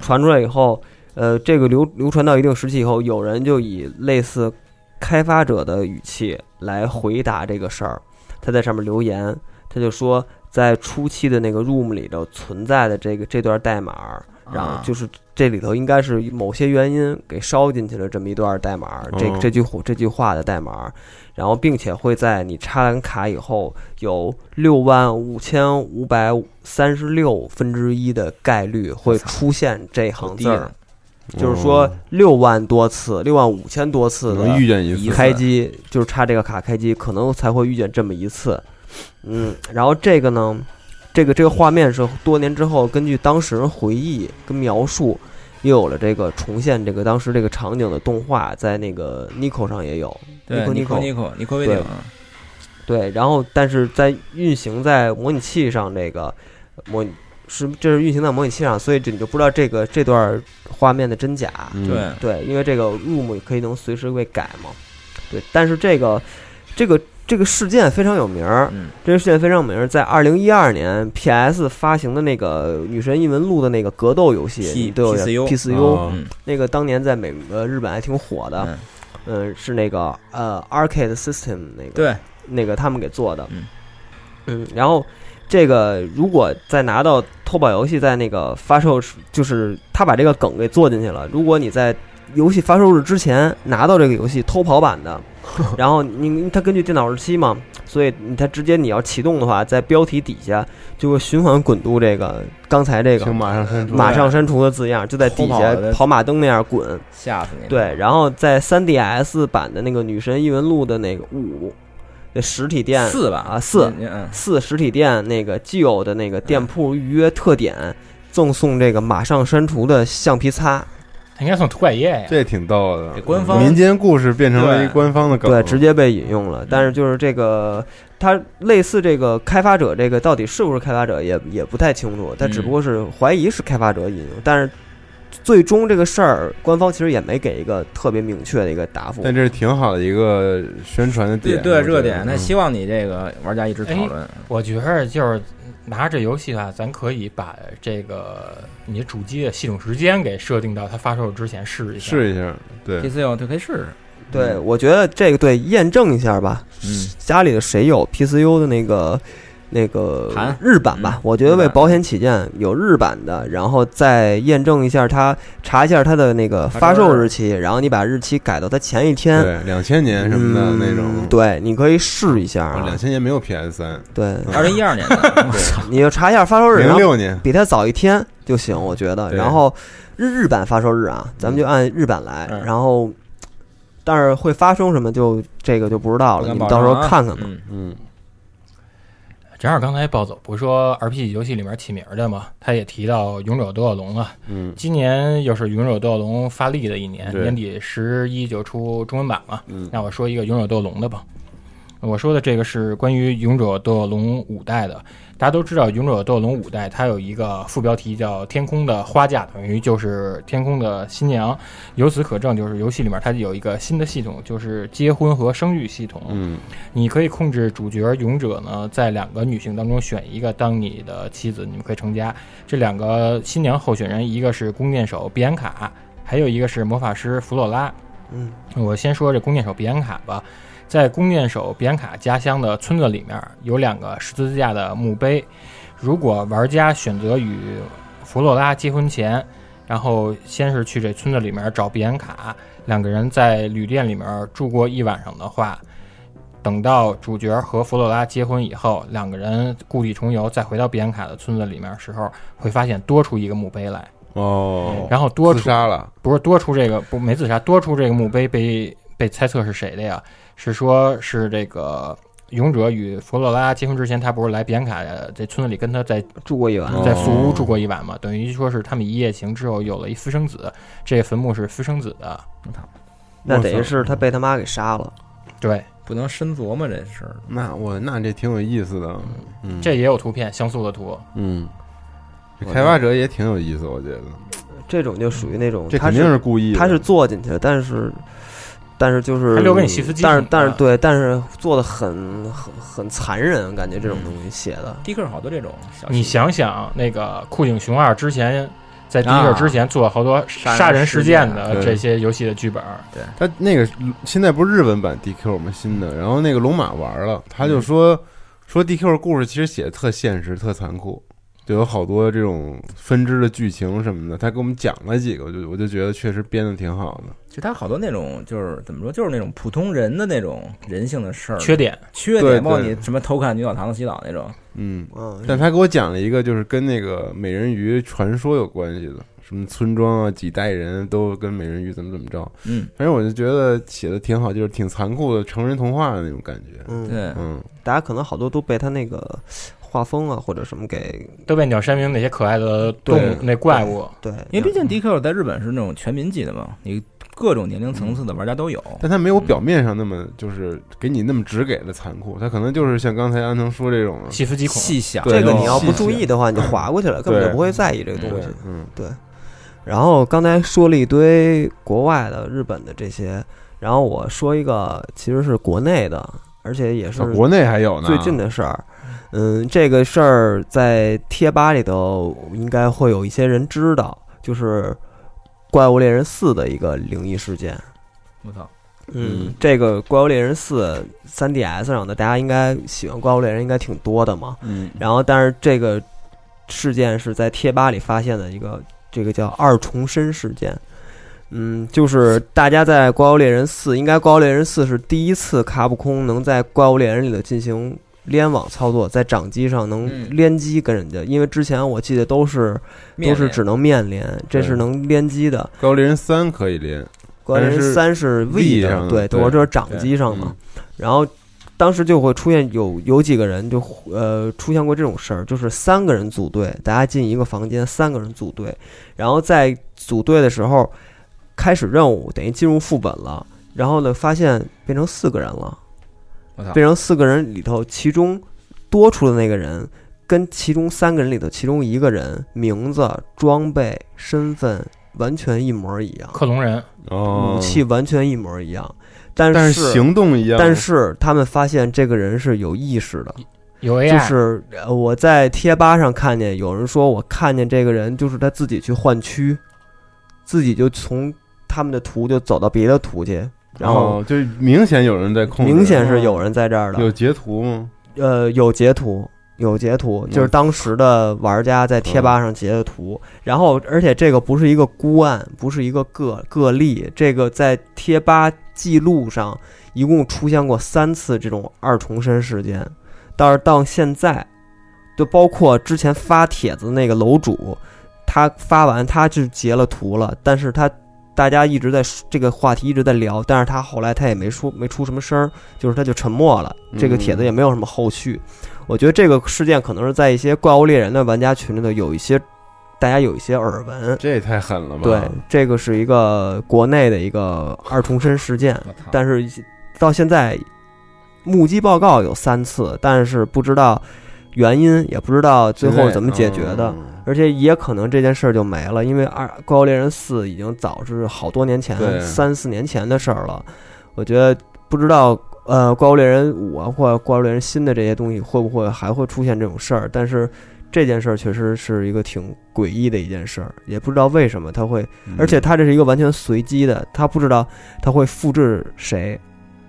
传出来以后，呃，这个流流传到一定时期以后，有人就以类似开发者的语气来回答这个事儿。他在上面留言，他就说，在初期的那个 room 里头存在的这个这段代码，然后啊就是这里头应该是某些原因给烧进去了这么一段代码，这哦。这句这句话的代码，然后并且会在你插完卡以后有六万五千五百三十六分之一的概率会出现这行字儿，就是说六万多次，六万五千多次能遇见一次一次开机，就是插这个卡开机，可能才会遇见这么一次。嗯，然后这个呢，这个这个画面是多年之后根据当事人回忆跟描述，又有了这个重现这个当时这个场景的动画，在那个 Nico 上也有。对，Nico 尼科 Nico 尼科尼科维对顶，对，然后但是在运行在模拟器上，这个模拟是这是运行在模拟器上，所以这你就不知道这个这段画面的真假。嗯对，对，因为这个 room 可以能随时会改嘛。对，但是这个这个这个事件非常有名儿，嗯，这个事件非常有名儿，在二零一二年 PS 发行的那个《女神异闻录》的那个格斗游戏 P- 四 U，那个当年在美呃日本还挺火的，嗯，嗯，是那个呃 Arcade System 那个对，那个他们给做的，嗯。嗯，然后这个如果再拿到偷宝游戏在那个发售，就是他把这个梗给做进去了。如果你在游戏发售日之前拿到这个游戏偷跑版的，然后你它根据电脑日期嘛，所以你它直接你要启动的话，在标题底下就会循环滚动这个刚才这个马上删除。马上删除的字样，就在底下跑马灯那样滚。吓死你！，对，然后在 3DS 版的那个《女神异闻录》的那个五那实体店四吧。啊四。四实体店那个既有的那个店铺预约特点，赠送这个马上删除的橡皮擦，应该算涂改液呀。这挺逗的这，官方民间故事变成了一官方的梗，对，直接被引用了。但是就是这个，它类似这个开发者，这个到底是不是开发者也也不太清楚，它只不过是怀疑是开发者引用，但是最终这个事儿，官方其实也没给一个特别明确的一个答复。但这是挺好的一个宣传的对点，对热点，那希望你这个玩家一直讨论。我觉得就是拿这游戏啊，咱可以把这个你主机的系统时间给设定到它发售之前试一下。试一下，对 PC 有就可以试试，对，我觉得这个对验证一下吧。嗯，家里的谁有 PCU 的那个那个盘日版吧？嗯我觉得为保险起见，有日版的，然后再验证一下它，查一下它的那个发发售日期，然后你把日期改到它前一天。对，两千年什么的嗯那种，对，你可以试一下啊两。千年没有 PS 三，对，二零一二年的，你就查一下发售日，零六年，比它早一天就行，我觉得。然后日日版发售日啊，咱们就按日版来，嗯然后但是会发生什么就这个就不知道了，你们到时候看看吧。嗯嗯，正好刚才暴走不是说 RPG 游戏里面起名儿的嘛，他也提到《勇者斗恶龙》了。嗯今年又是《勇者斗恶龙》发力的一年，年底十一就出中文版了。嗯那我说一个《勇者斗恶龙》的吧。我说的这个是关于《勇者斗恶龙》五代的。大家都知道，《勇者斗龙》五代它有一个副标题叫“天空的花嫁”，等于就是天空的新娘。由此可证，就是游戏里面它有一个新的系统，就是结婚和生育系统。嗯你可以控制主角勇者呢，在两个女性当中选一个当你的妻子，你们可以成家。这两个新娘候选人，一个是弓箭手比安卡，还有一个是魔法师弗洛拉。嗯，我先说这弓箭手比安卡吧。在弓箭手比安卡家乡的村子里面，有两个十字架的墓碑。如果玩家选择与弗洛拉结婚前，然后先是去这村子里面找比安卡，两个人在旅店里面住过一晚上的话，等到主角和弗洛拉结婚以后，两个人故地重游，再回到比安卡的村子里面时候，会发现多出一个墓碑来，哦，然后多出自杀了，不是多出这个不没自杀，多出这个墓碑被被猜测是谁的呀？是说是这个勇者与弗洛拉结婚之前，他不是来比安卡在村子里跟他在住过一晚，哦。在宿屋住过一晚嘛？等于说是他们一夜情之后有了一私生子，这个坟墓是私生子的。那等于是他被他妈给杀了。对，不能深琢磨这事儿。那我那这挺有意思的，嗯，这也有图片，像素的图。嗯，这开发者也挺有意思，我觉得。这种就属于那种，这肯定是是故意的，他是做进去的，但是但是就是他留给你细思极但是但是对，但是做的很很很残忍，感觉这种东西写的。迪克好多这种你想想，那个酷影熊二之前在第一个之前做了好多杀人事件的这些游戏的剧本，对他那个现在不是日文版 DQ 吗？新的，然后那个龙马玩了，他就说、说 DQ 故事其实写的特现实、特残酷，就有好多这种分支的剧情什么的。他给我们讲了几个，我就我就觉得确实编的挺好的。就他好多那种就是怎么说，就是那种普通人的那种人性的事儿，缺点缺对点，包括对你什么偷看女澡堂子洗澡那种，嗯，嗯，但他给我讲了一个，就是跟那个美人鱼传说有关系的，什么村庄啊，几代人都跟美人鱼怎么怎么着。嗯，反正我就觉得写的挺好，就是挺残酷的成人童话的那种感觉。嗯，对，嗯，大家可能好多都被他那个画风啊或者什么给都被鸟山明那些可爱的动物对那怪物，对，因为毕竟 DQ 在日本是那种全民级的嘛，你各种年龄层次的玩家都有。但他没有表面上那么就是给你那么直给的残酷，他可能就是像刚才安藤说这种，细思极恐。细想这个你要不注意的话，你就划过去了，根本就不会在意这个东西。，嗯，对然后刚才说了一堆国外的、日本的这些，然后我说一个其实是国内的，而且也是啊国内还有呢，最近的事儿。嗯，这个事儿在贴吧里头应该会有一些人知道，就是《怪物猎人四》的一个灵异事件。我操，嗯这个《怪物猎人四》三 DS 上的，大家应该喜欢《怪物猎人》应该挺多的嘛。嗯，然后，但是这个事件是在贴吧里发现的一个，这个叫二重身事件。嗯，就是大家在《怪物猎人四》，应该《怪物猎人四》是第一次卡普空能在《怪物猎人》里头进行联网操作，在掌机上能嗯。联机跟人家，因为之前我记得都是都是只能面连，这是能联机的。高丽人三可以连，高丽人三是 V 的，上对，对。我这是掌机上嘛。然后当时就会出现有有几个人就呃出现过这种事儿，就是三个人组队，大家进一个房间，三个人组队，然后在组队的时候开始任务，等于进入副本了，然后呢发现变成四个人了，变成四个人里头，其中多出的那个人。跟其中三个人里头，其中一个人名字、装备、身份完全一模一样，克隆人，哦，武器完全一模一样，但但是行动一样，但是他们发现这个人是有意识的，有 AI，就是呃我在贴吧上看见有人说，我看见这个人就是他自己去换区，自己就从他们的图就走到别的图去，然后哦就明显有人在控制，明显是有人在这儿的，有截图吗？呃，有截图，有截图，就是当时的玩家在贴吧上截的图。然后，而且这个不是一个孤案，不是一个个个例，这个在贴吧记录上一共出现过三次这种二重身事件。但是到现在，就包括之前发帖子那个楼主，他发完他就截了图了，但是他。大家一直在这个话题一直在聊，但是他后来他也没说没出什么声儿，就是他就沉默了，这个帖子也没有什么后续。我觉得这个事件可能是在一些怪物猎人的玩家群里头有一些大家有一些耳闻。这也太狠了吧？对，这个是一个国内的一个二重身事件，但是到现在目击报告有三次，但是不知道原因，也不知道最后怎么解决的。嗯而且也可能这件事儿就没了，因为二《怪物猎人四》已经早是好多年前，三四年前的事儿了。我觉得不知道呃，《怪物猎人五》啊，或者《怪物猎人新的这些东西会不会还会出现这种事儿？但是这件事儿确实是一个挺诡异的一件事儿，也不知道为什么他会，嗯而且他这是一个完全随机的，他不知道他会复制谁，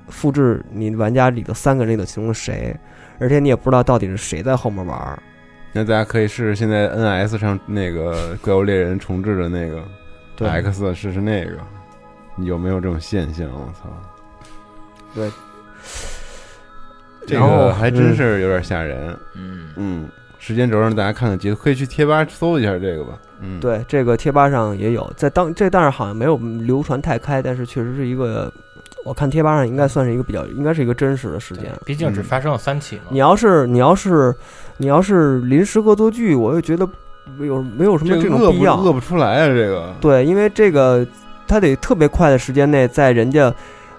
复制你玩家里的三个人里的其中的谁，而且你也不知道到底是谁在后面玩儿。那大家可以试试现在 NS 上那个怪物猎人重置的那个对 X 试试那个，有没有这种现象？我操！对，这个还真是有点吓人。嗯，嗯，时间轴让大家看看截图，可以去贴吧搜一下这个吧。嗯，，对，这个贴吧上也有，在当这但是好像没有流传太开，但是确实是一个，我看贴吧上应该算是一个比较，应该是一个真实的事件。毕竟只发生了三起嘛。你要是你要是你要是临时恶作剧，我又觉得没有没有什么这种必要。饿不出来啊？这个对，因为这个他得特别快的时间内，在人家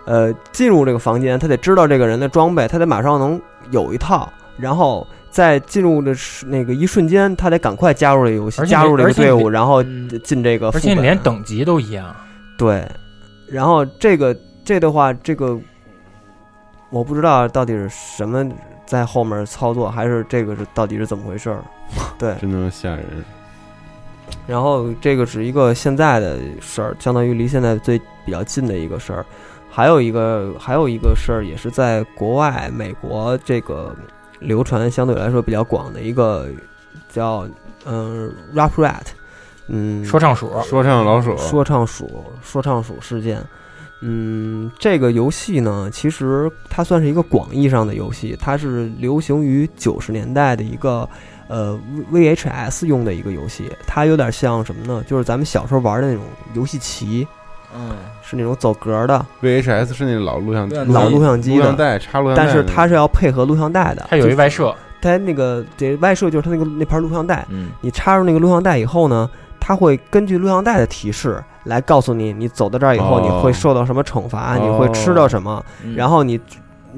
呃进入这个房间，他得知道这个人的装备，他得马上能有一套，然后在进入的是那个一瞬间，他得赶快加入这个游戏，而加入这个队伍，然后嗯进这个副而且。连等级都一样，对，然后这个这的话，这个我不知道到底是什么在后面操作，还是这个是到底是怎么回事儿。对，真的吓人。然后这个是一个现在的事儿，相当于离现在最比较近的一个事儿。还有一个还有一个事儿，也是在国外美国这个流传相对来说比较广的一个叫嗯、Rap Rat，嗯，说唱鼠，说唱老鼠，说唱鼠说唱鼠事件。嗯，这个游戏呢，其实它算是一个广义上的游戏，它是流行于九十年代的一个呃 VHS 用的一个游戏，它有点像什么呢？就是咱们小时候玩的那种游戏棋，嗯，是那种走格的 VHS 是那老录像老录像机的，录像带插录像带但，是它是要配合录像带的，它有一就外设，它那个这外设就是它那个那盘录像带，嗯，你插入那个录像带以后呢，它会根据录像带的提示来告诉你，你走到这儿以后哦。你会受到什么惩罚，哦你会吃到什么，嗯。然后你。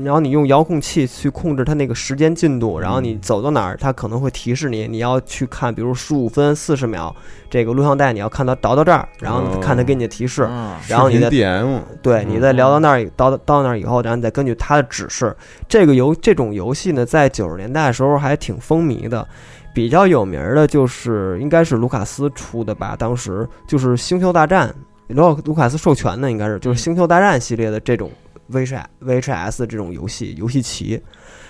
然后你用遥控器去控制它那个时间进度，然后嗯你走到哪儿，它可能会提示你，你要去看，比如十五分四十秒这个录像带，你要看到倒到这儿，然后哦看它给你的提示，啊然后你再对，你再聊到那儿，到到那儿以后，然后你再根据它的指示，这个游这种游戏呢，在九十年代的时候还挺风靡的。比较有名儿的就是应该是卢卡斯出的吧，当时就是《星球大战》，卢卢卡斯授权的应该是就是《星球大战》系列的这种 VH VHS 这种游戏游戏棋。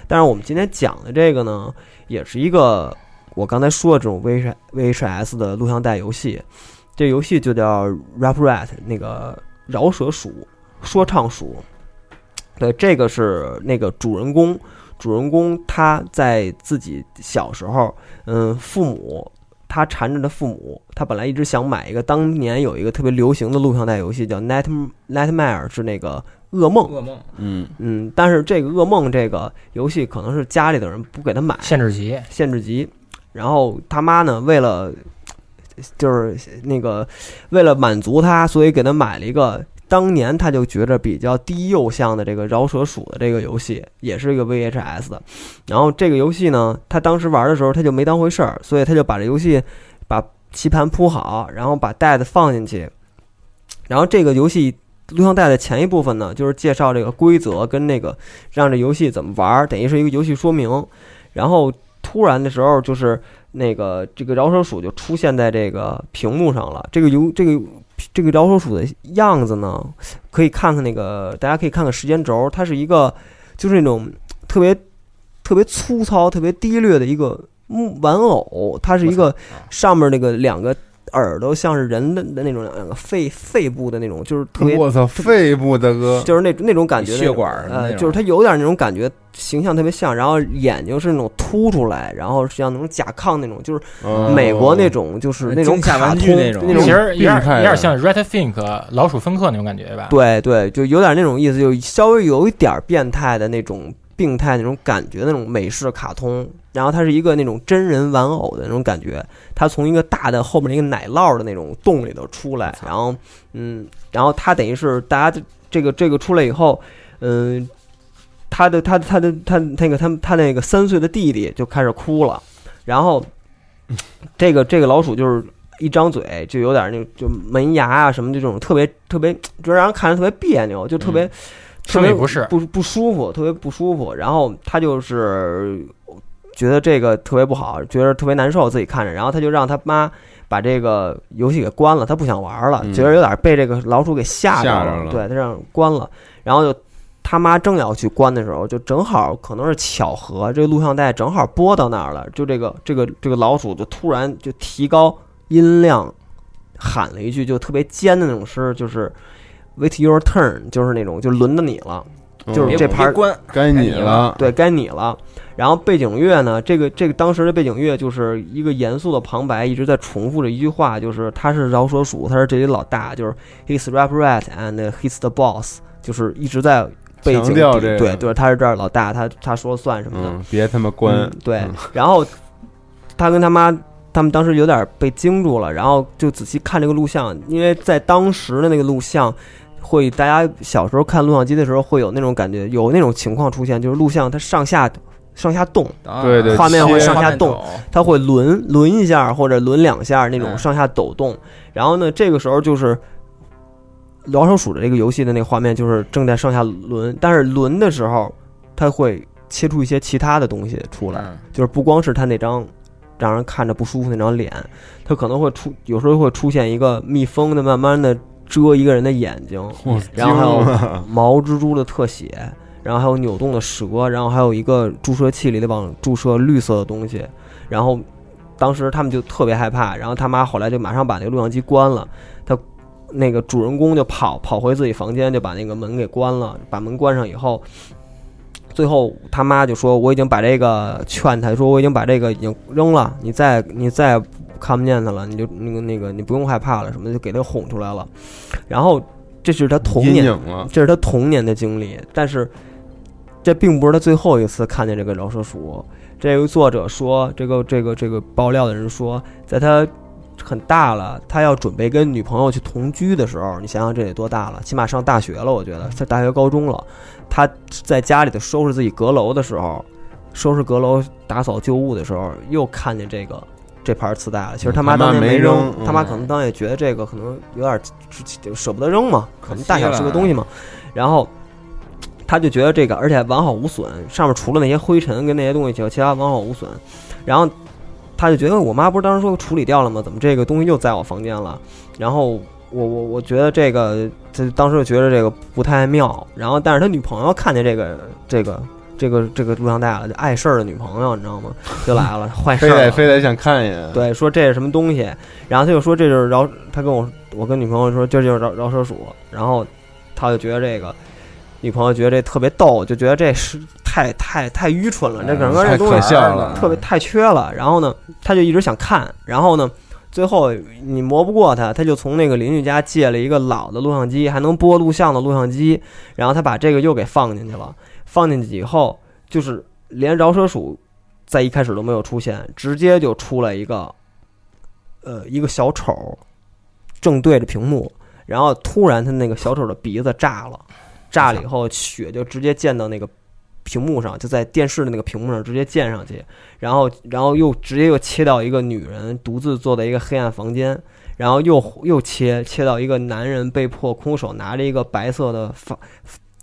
但是我们今天讲的这个呢，也是一个我刚才说的这种 VH VHS 的录像带游戏。这游戏就叫 Rap Rat，那个饶舌鼠。说唱鼠。对，这个是那个主人公，主人公他在自己小时候，嗯，父母他缠着他父母，他本来一直想买一个，当年有一个特别流行的录像带游戏叫 Night Nightmare，是那个噩梦，噩梦，嗯，嗯，但是这个噩梦这个游戏可能是家里的人不给他买，限制级，限制级。然后他妈呢，为了就是那个为了满足他，所以给他买了一个当年他就觉着比较低幼向的这个饶舌鼠的这个游戏，也是一个 VHS 的。然后这个游戏呢，他当时玩的时候他就没当回事儿，所以他就把这游戏把棋盘铺好，然后把袋子放进去，然后这个游戏。录像带的前一部分呢，就是介绍这个规则跟那个让这游戏怎么玩儿，等于是一个游戏说明。然后突然的时候，就是那个这个饶舌鼠就出现在这个屏幕上了。这个游这个这个老鼠鼠的样子呢，可以看看那个，大家可以看看时间轴，它是一个就是那种特别特别粗糙、特别低劣的一个木玩偶，它是一个上面那个两个耳朵像是人的的那种两个肺肺部的那种，就是特别我操，肺部的哥，就是那那种感觉，血管呃，就是它有点那种感觉，形象特别像，然后眼睛是那种凸出来，然后像那种甲亢那种，就是哦。美国那种，就是那种卡通玩具那种。那种其实有点有点像 Red Think 老鼠芬克那种感觉吧？对对，就有点那种意思，就稍微有一点变态的那种病态那种感觉那种美式卡通，然后它是一个那种真人玩偶的那种感觉，它从一个大的后面一个奶酪的那种洞里头出来，然后嗯，然后它等于是大家这个这个出来以后，嗯，他的他他的他那个他他那个三岁的弟弟就开始哭了，然后这个这个老鼠就是一张嘴就有点那就门牙啊什么这种特别特别，就让人看着特别别扭，就特别。特别不适不不舒服，特别不舒服。然后他就是觉得这个特别不好，觉得特别难受，自己看着。然后他就让他妈把这个游戏给关了，他不想玩了，嗯觉得有点被这个老鼠给吓着了对他让关了。然后就他妈正要去关的时候，就正好可能是巧合，这个录像带正好播到那儿了。就这个这个这个老鼠就突然就提高音量喊了一句，就特别尖的那种声儿，就是。Wait your turn，就是那种就轮到你了，就是嗯这盘儿关，该你了，对，该你了。然后背景乐呢，这个这个当时的背景乐就是一个严肃的旁白，一直在重复着一句话，就是他是饶舌鼠，他是这里老大，就是 he's rap rat and he's the boss，就是一直在背景底强调这个对对，他是这儿老大，他他说了算什么的。嗯，别他妈关嗯，对，然后他跟他妈。他们当时有点被惊住了，然后就仔细看这个录像，因为在当时的那个录像，会大家小时候看录像机的时候会有那种感觉，有那种情况出现，就是录像它上下上下动，对对画面会上下动，它会轮轮一下或者轮两下那种嗯上下抖动。然后呢，这个时候就是老鼠鼠的这个游戏的那个画面就是正在上下轮，但是轮的时候，它会切出一些其他的东西出来，嗯就是不光是它那张让人看着不舒服那张脸，它可能会出有时候会出现一个蜜蜂的慢慢的遮一个人的眼睛，然后还有毛蜘蛛的特写，然后还有扭动的蛇，然后还有一个注射器里的往注射绿色的东西，然后当时他们就特别害怕，然后他妈后来就马上把那个录像机关了，他那个主人公就跑跑回自己房间，就把那个门给关了，把门关上以后。最后他妈就说：“我已经把这个劝他说我已经把这个已经扔了，你再你再看不见他了，你就那个那个你不用害怕了什么，就给他哄出来了。然后这是他童年，这是他童年的经历，但是这并不是他最后一次看见这个饶舌鼠。这个作者说，这个这个这个爆料的人说，在他很大了，他要准备跟女朋友去同居的时候，你想想这得多大了？起码上大学了，我觉得在大学高中了。他在家里头收拾自己阁楼的时候，收拾阁楼、打扫旧物的时候，又看见这个这盘磁带了。其实他妈当年没扔扔，他妈嗯可能当年也觉得这个可能有点就舍不得扔嘛，可能大小是个东西嘛。然后他就觉得这个，而且完好无损，上面除了那些灰尘跟那些东西，其其他完好无损。然后他就觉得我妈不是当时说处理掉了吗？怎么这个东西又在我房间了？然后我我我觉得这个，他当时就觉得这个不太妙。然后但是他女朋友看见这个这个这个这个录像带了，就碍事儿的女朋友你知道吗？就来了，坏事非儿了。得非得想看一眼，对，说这是什么东西，然后他就说这就是饶，他跟我我跟女朋友说这就是饶饶舌鼠，然后他就觉得这个女朋友觉得这特别逗，就觉得这是太太太愚蠢了，这整个太这东西可笑了，特别太缺了。然后呢，他就一直想看，然后呢，最后你磨不过他，他就从那个邻居家借了一个老的录像机，还能播录像的录像机，然后他把这个又给放进去了。放进去以后，就是连饶舌鼠在一开始都没有出现，直接就出来一个，呃，一个小丑，正对着屏幕，然后突然他那个小丑的鼻子炸了，炸了以后血就直接溅到那个屏幕上，就在电视的那个屏幕上直接溅上去，然后然后又直接又切到一个女人独自坐在一个黑暗房间，然后又又切切到一个男人被迫空手拿着一个白色的发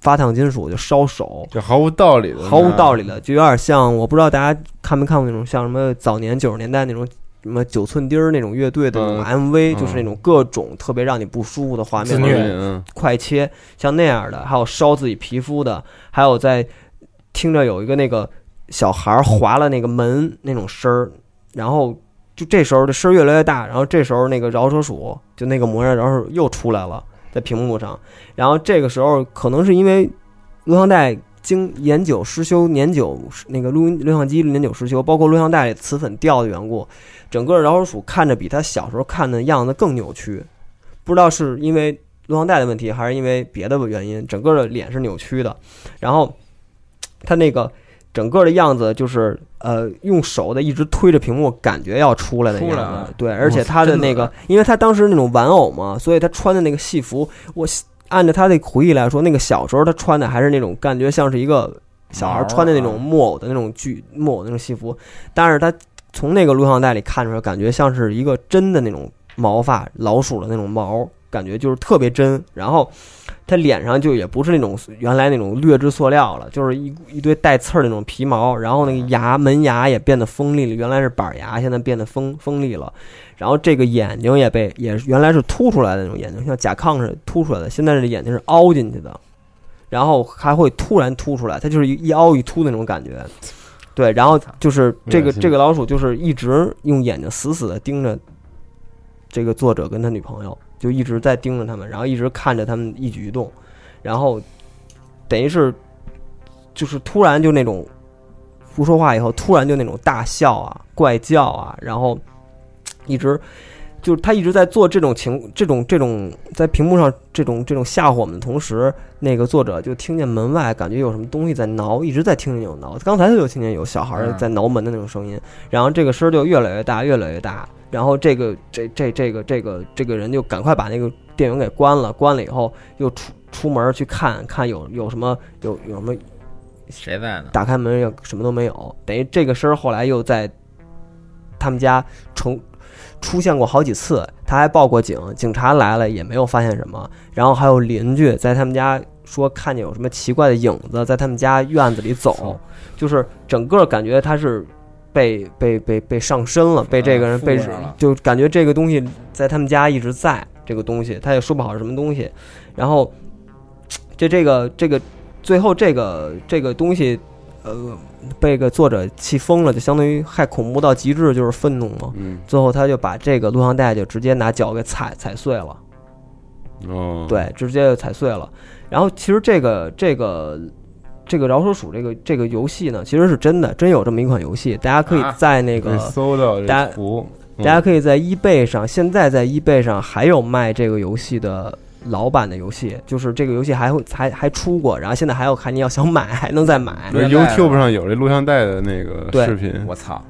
发烫金属就烧手，就毫无道理的，毫无道理的，就有点像我不知道大家看没看过那种像什么早年九十年代那种什么九寸钉儿那种乐队的那种嗯 MV，、嗯。就是那种各种特别让你不舒服的画面，快切，像那样的，还有烧自己皮肤的，还有在听着有一个那个小孩儿划了那个门那种声儿，然后就这时候这声儿越来越大，然后这时候那个饶舌鼠就那个模样饶舌又出来了，在屏幕上，然后这个时候可能是因为录像带经年久失修，年久那个录音录像机年久失修，包括录像带磁粉掉的缘故，整个饶舌鼠看着比他小时候看的样子更扭曲，不知道是因为录像带的问题，还是因为别的原因，整个的脸是扭曲的。然后他那个整个的样子就是呃，用手的一直推着屏幕，感觉要出来的样子。对，而且他的那个，因为他当时那种玩偶嘛，所以他穿的那个戏服，我按照他的回忆来说，那个小时候他穿的还是那种感觉像是一个小孩穿的那种木偶的那种剧木偶那种戏服，但是他从那个录像带里看出来，感觉像是一个真的那种毛发老鼠的那种毛，感觉就是特别真。然后他脸上就也不是那种原来那种劣质塑料了，就是一一堆带刺儿那种皮毛，然后那个牙门牙也变得锋利了，原来是板牙，现在变得锋锋利了。然后这个眼睛也被也原来是凸出来的那种眼睛，像甲亢似的凸出来的，现在这眼睛是凹进去的，然后还会突然凸出来，它就是一一凹一凸的那种感觉。对，然后就是这个这个老鼠就是一直用眼睛死死的盯着这个作者跟他女朋友，就一直在盯着他们，然后一直看着他们一举一动，然后等于是就是突然就那种不说话以后，突然就那种大笑啊、怪叫啊，然后一直就是他一直在做这种情这种这种在屏幕上这种这种吓唬我们的同时，那个作者就听见门外感觉有什么东西在挠，一直在听见有挠。刚才他就听见有小孩儿在挠门的那种声音，然后这个声儿就越来越大，越来越大。然后这个这这这个这个这个人就赶快把那个电源给关了，关了以后又出出门去看看有有什么有有什么谁在呢？打开门又什么都没有，等于这个声儿后来又在他们家重出现过好几次，他还报过警，警察来了也没有发现什么，然后还有邻居在他们家说看见有什么奇怪的影子在他们家院子里走，就是整个感觉他是被被被被上身了，被这个人被就感觉这个东西在他们家一直在，这个东西他也说不好是什么东西，然后这这个这个最后这个这个东西，呃，被个作者气疯了，就相当于害恐怖到极致，就是愤怒嘛。嗯，最后他就把这个录像带就直接拿脚给踩踩碎了，哦，，对，直接就踩碎了。然后其实这个这个这个饶舌鼠这个这个游戏呢，其实是真的，真有这么一款游戏，大家可以啊在那个搜到这大家，嗯大家可以在 eBay 上，现在在 eBay 上还有卖这个游戏的老版的游戏，就是这个游戏还会还还出过，然后现在还有看你要想买还能再买。YouTube 上有这录像带的那个视频，我操！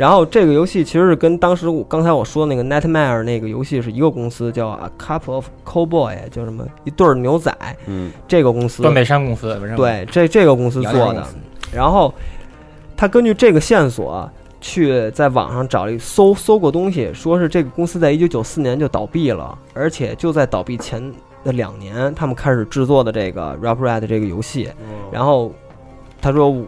然后这个游戏其实是跟当时我刚才我说的那个 Nightmare 那个游戏是一个公司，叫 A Cup of Cowboy，叫什么一对儿牛仔，嗯，这个公司。断背山公司，对这这个公司做的。然后他根据这个线索去在网上找了一搜搜过东西，说是这个公司在一九九四年就倒闭了，而且就在倒闭前的两年，他们开始制作的这个 Rap r a d 这个游戏。然后他说我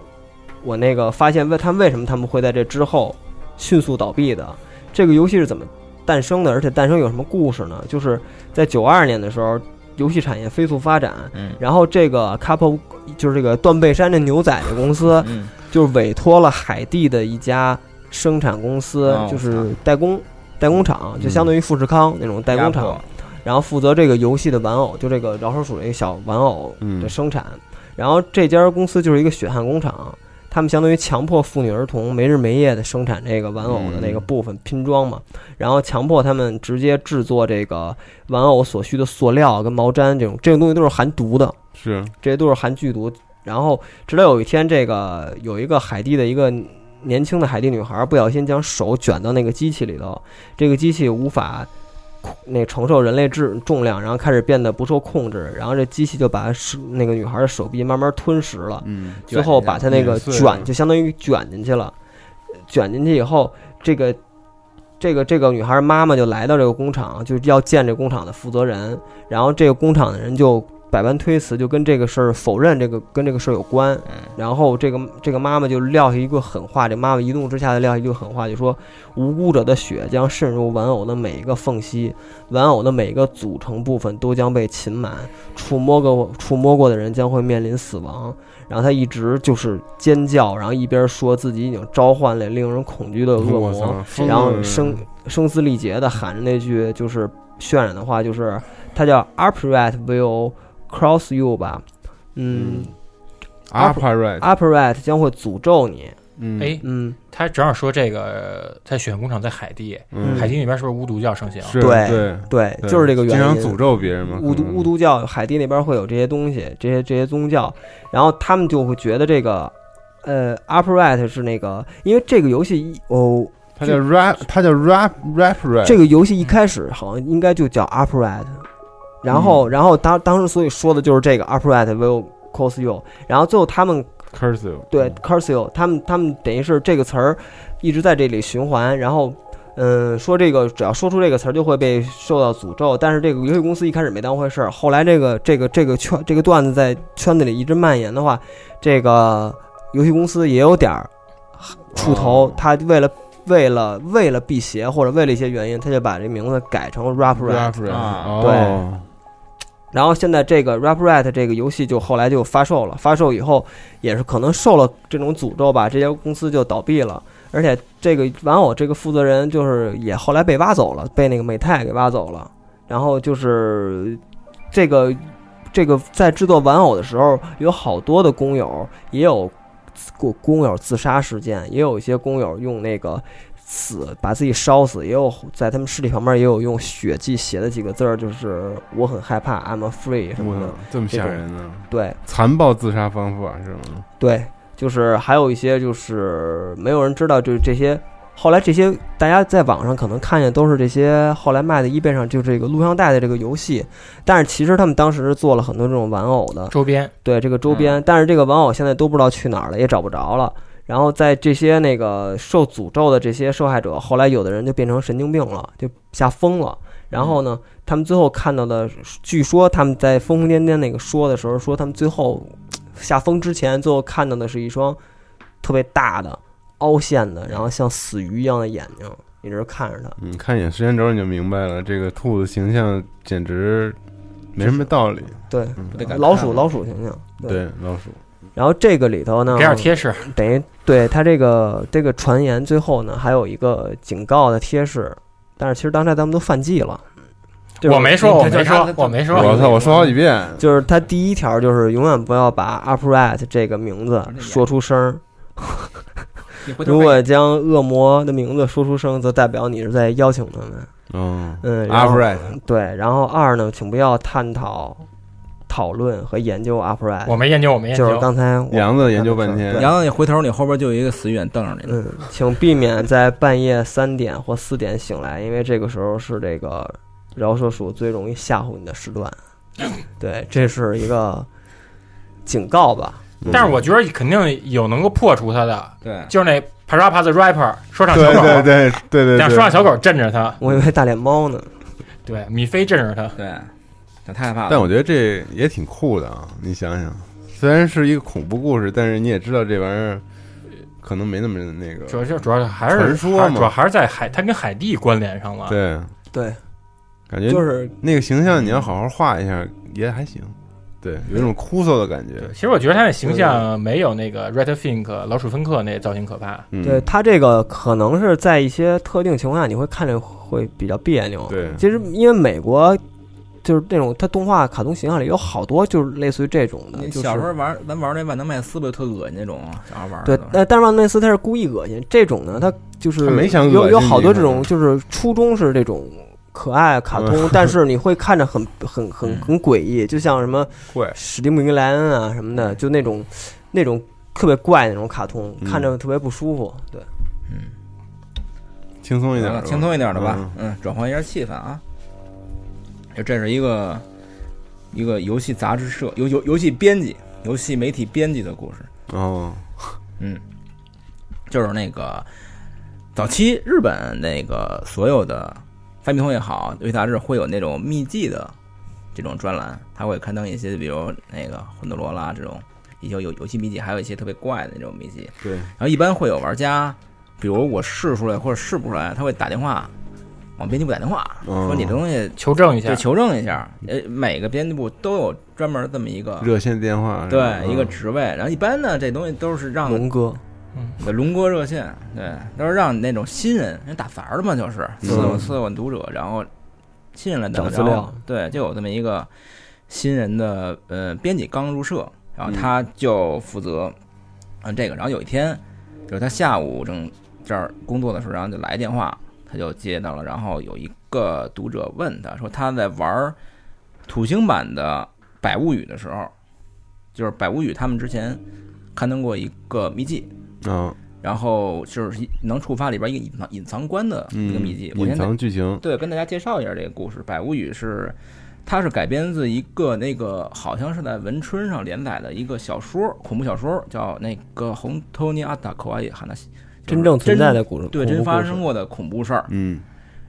我那个发现为他们为什么他们会在这之后迅速倒闭的？这个游戏是怎么诞生的？而且诞生有什么故事呢？就是在九二年的时候，游戏产业飞速发展，嗯然后这个 Couple 就是这个断背山这牛仔这公司，嗯，就委托了海地的一家生产公司，哦就是代工代工厂，就相当于富士康那种代工厂然后负责这个游戏的玩偶，就这个饶舌鼠这个小玩偶嗯的生产。然后这家公司就是一个血汗工厂，他们相当于强迫妇女儿童没日没夜的生产这个玩偶的那个部分拼装嘛，然后强迫他们直接制作这个玩偶所需的塑料跟毛毡这种这种东西都是含毒的，是，这些都是含剧毒。然后直到有一天，这个有一个海地的一个年轻的海地女孩不小心将手卷到那个机器里头，这个机器无法控那承受人类质重量，然后开始变得不受控制，然后这机器就把手那个女孩的手臂慢慢吞食了，嗯，最后把她那个卷就相当于卷进去了，卷进去以后，这个这个这个女孩妈妈就来到这个工厂，就要见这工厂的负责人，然后这个工厂的人就百般推辞，就跟这个事儿否认这个跟这个事儿有关。然后这个这个妈妈就撂下一个狠话，这妈妈一怒之下就撂下一句狠话，就说无辜者的血将渗入玩偶的每一个缝隙，玩偶的每一个组成部分都将被浸满，触摸过触摸过的人将会面临死亡。然后他一直就是尖叫，然后一边说自己已经召唤了令人恐惧的恶魔然后声声嘶力竭的喊着那句就是渲染的话，就是他叫 Upright will cross you 吧，嗯 Upper right，，Upright 将会诅咒你，嗯，哎，嗯，他正好说这个，在选工厂在海地，嗯，海地那边是不是巫毒教盛行？对对，对，就是这个原因。经常诅咒别人嘛，可能巫毒巫毒教，海地那边会有这些东西，这些这些宗教，然后他们就会觉得这个，呃，upright 是那个，因为这个游戏一哦，它叫 rap，它叫 rap rap rap，这个游戏一开始好像应该就叫 upright，然后然后当当时所以说的就是这个 upright will cause you，然后最后他们 cursive，对 cursive，他们他们等于是这个词儿一直在这里循环，然后嗯说这个只要说出这个词儿就会被受到诅咒，但是这个游戏公司一开始没当回事儿，后来这个这个这个圈这个段子在圈子里一直蔓延的话，这个游戏公司也有点儿出头。哦，他为了。为了为了辟邪或者为了一些原因，他就把这名字改成 Rap rap，啊。哦，然后现在这个 Rap Rat 这个游戏就后来就发售了，发售以后也是可能受了这种诅咒吧，这家公司就倒闭了。而且这个玩偶这个负责人就是也后来被挖走了，被那个美泰给挖走了。然后就是这个这个在制作玩偶的时候，有好多的工友也有工工友自杀事件，也有一些工友用那个死把自己烧死，也有在他们尸体旁边也有用血迹写的几个字儿，就是我很害怕，I'm afraid 什么的。这么吓人呢？对残暴自杀方法是吗？对，就是还有一些就是没有人知道，就是这些。后来这些大家在网上可能看见都是这些后来卖的 eBay 上就这个录像带的这个游戏，但是其实他们当时是做了很多这种玩偶的，周边对这个周边，但是这个玩偶现在都不知道去哪儿了，也找不着了。然后在这些那个受诅咒的这些受害者，后来有的人就变成神经病了，就吓疯了。然后呢，他们最后看到的，据说他们在疯疯癫癫那个说的时候，说他们最后吓疯之前，最后看到的是一双特别大的凹陷的，然后像死鱼一样的眼睛，一直看着他。你，看一眼时间轴你就明白了，这个兔子形象简直没什么道理。对，老鼠老鼠形象。对，老鼠，然后这个里头呢，给点贴士，等于对他这个这个传言最后呢，还有一个警告的贴士，但是其实当时咱们都犯忌了。我没说，我没说，我没说。我操，我说好几遍，就是他第一条就是永远不要把 upright 这个名字说出声儿。如果将恶魔的名字说出声，则代表你是在邀请他们。嗯嗯，upright，对，然后二呢，请不要探讨、讨论和研究 upright。我没研究，我没研究就是。刚才我杨子研究半天对杨子，你回头你后边就有一个死鱼眼瞪着你。嗯，请避免在半夜三点或四点醒来，因为这个时候是这个饶舌鼠最容易吓唬你的时段。对，这是一个警告吧。但是我觉得肯定有能够破除他的，对，就是那 Parappa the Rapper 说唱对小狗，对对对对对，让说唱小狗镇着他，我以为大脸猫呢。对，米菲镇着他。对，那太害怕了。但我觉得这也挺酷的啊！你想想，虽然是一个恐怖故事，但是你也知道这玩意儿可能没那么那个主要是主要还是传说嘛主要还是在海，它跟海地关联上了。对，对，感觉就是那个形象你要好好画一下也还行，对，有一种枯燥的感觉。其实我觉得他的形象没有那个 Red Fink 老鼠芬克那造型可怕。嗯，对它这个可能是在一些特定情况下你会看着会比较别扭。对其实因为美国就是那种它动画卡通形象里有好多就是类似于这种的，就是你小时候玩咱玩那万能麦斯不就特恶心那种？小孩玩对的，呃，但是万能麦斯他是故意恶心，这种呢，他就是没想有有好多这种，就是初衷是这种可爱卡通，但是你会看着很很很嗯很诡异，就像什么史蒂姆·莱恩啊什么的，就那种那种特别怪那种卡通，嗯看着特别不舒服。对，嗯，轻松一点轻松一点的吧嗯，嗯，转换一下气氛啊。就这是一个一个游戏杂志社游游游戏编辑、游戏媒体编辑的故事。哦，嗯，就是那个早期日本那个所有的发明通也好，游戏杂志会有那种秘籍的这种专栏，它会刊登一些，比如那个魂斗罗啦这种一些游游戏秘籍，还有一些特别怪的那种秘籍。对，然后一般会有玩家，比如我试出来或者试不出来，他会打电话往编辑部打电话，哦。说你这东西求证一下。就，求证一下。呃，每个编辑部都有专门这么一个热线电话对一个嗯。职位，然后一般呢这东西都是让龙哥，你的龙哥热线，对，都是让你那种新人，人打杂儿的嘛，就是嗯伺候伺候读者，然后新人来等找资料对，就有这么一个新人的呃编辑刚入社，然后嗯。他就负责嗯这个，然后有一天就是他下午正这儿工作的时候，然后就来电话，他就接到了，然后有一个读者问他说他在玩土星版的《百物语》的时候，就是《百物语》他们之前刊登过一个秘籍，啊，然后就是能触发里边一个隐藏隐藏关的一个秘籍。嗯，隐我先藏剧情，对跟大家介绍一下这个故事，《百物语》是它是改编自一个那个好像是在文春上连载的一个小说，恐怖小说，叫那个《红托尼阿达科瓦伊哈纳西》，真正存在的故事，对真发生过的恐怖事儿。嗯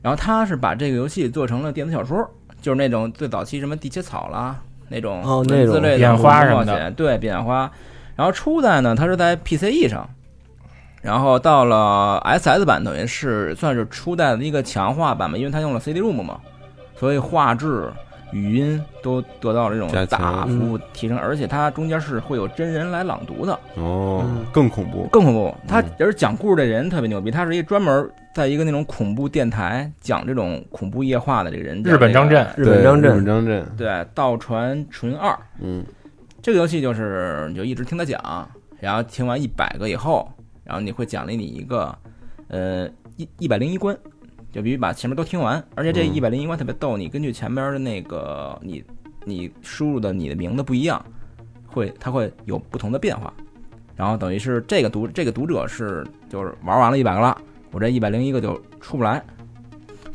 然后他是把这个游戏做成了电子小说，就是那种最早期什么地切草啦那种哦那种文字类的变花什么的冒险，对变花。然后初代呢，它是在 PCE 上，然后到了 SS 版，等于是算是初代的一个强化版吧，因为它用了 CD-ROM 嘛，所以画质、语音都得到了这种大幅提升，而且它中间是会有真人来朗读的，哦嗯，更恐怖，更恐怖。他嗯。而讲故事的人特别牛逼，他是一个专门在一个那种恐怖电台讲这种恐怖夜话的这个人，日本张震，日本张震。日本，张震，对，道传纯二。嗯。这个游戏就是你就一直听他讲，然后听完一百个以后，然后你会奖励你一个呃一一百零一关，就必须把前面都听完，而且这嗯。一百零一关特别逗，你根据前边的那个你你输入的你的名字不一样，会它会有不同的变化，然后等于是这个读这个读者是就是玩完了一百个了，我这一百零一个就出不来。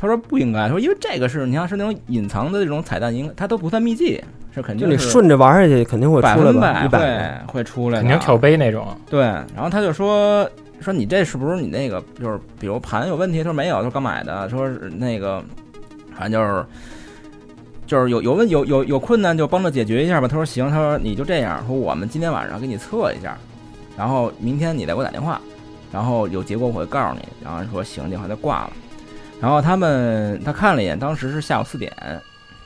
他说不应该，说因为这个是你像是那种隐藏的这种彩蛋，应该它都不算秘籍，是肯定是你顺着玩下去，肯定会出来吧，百一百会会出来的，肯定跳杯那种。对，然后他就说说你这是不是你那个就是比如盘有问题？他说没有，他说刚买的，说是那个反正就是就是有有问有有有困难就帮着解决一下吧。他说行，他说你就这样，说我们今天晚上给你测一下，然后明天你再给我打电话，然后有结果我会告诉你。然后说行，电话就挂了。然后他们他看了一眼，当时是下午四点，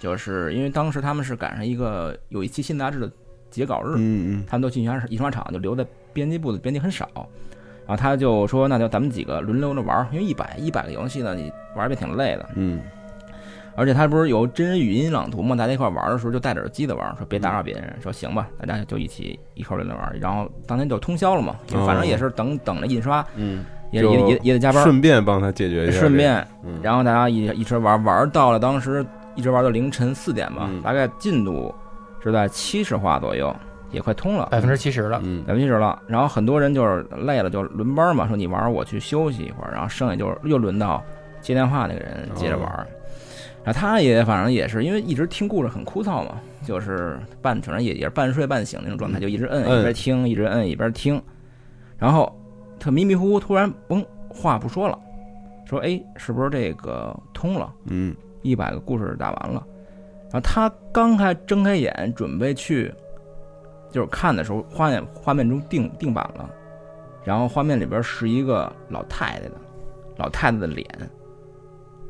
就是因为当时他们是赶上一个有一期新杂志的截稿日，嗯嗯他们都进印刷印刷厂，就留在编辑部的编辑很少。然后他就说，那就咱们几个轮流着玩儿，因为一百一百个游戏呢，你玩儿也挺累的。嗯而且他不是有真人语音朗读吗，大家一块儿玩儿的时候就戴着耳机的玩儿，说别打扰别人。说行吧，大家就一起一块儿轮流玩儿。然后当天就通宵了嘛，反正也是等等着印刷，嗯，也也也也得加班儿，顺便帮他解决一下，顺便嗯，然后大家一一直玩玩到了当时一直玩到凌晨四点吧，嗯大概进度是在七十话左右，也快通了，百分之七十了，嗯。百分之七十了。然后很多人就是累了就轮班嘛，说你玩我去休息一会儿，然后剩下就是又轮到接电话那个人接着玩。然后他也反正也是因为一直听故事很枯燥嘛，就是半反正也也是半睡半醒那种状态，就一直摁嗯。一边听一直摁一边听，然后他迷迷糊糊，突然嘣话不说了，说哎是不是这个通了？嗯。一百个故事打完了，然后他刚开睁开眼准备去，就是看的时候，画面画面中定定版了，然后画面里边是一个老太太的，老太太的脸，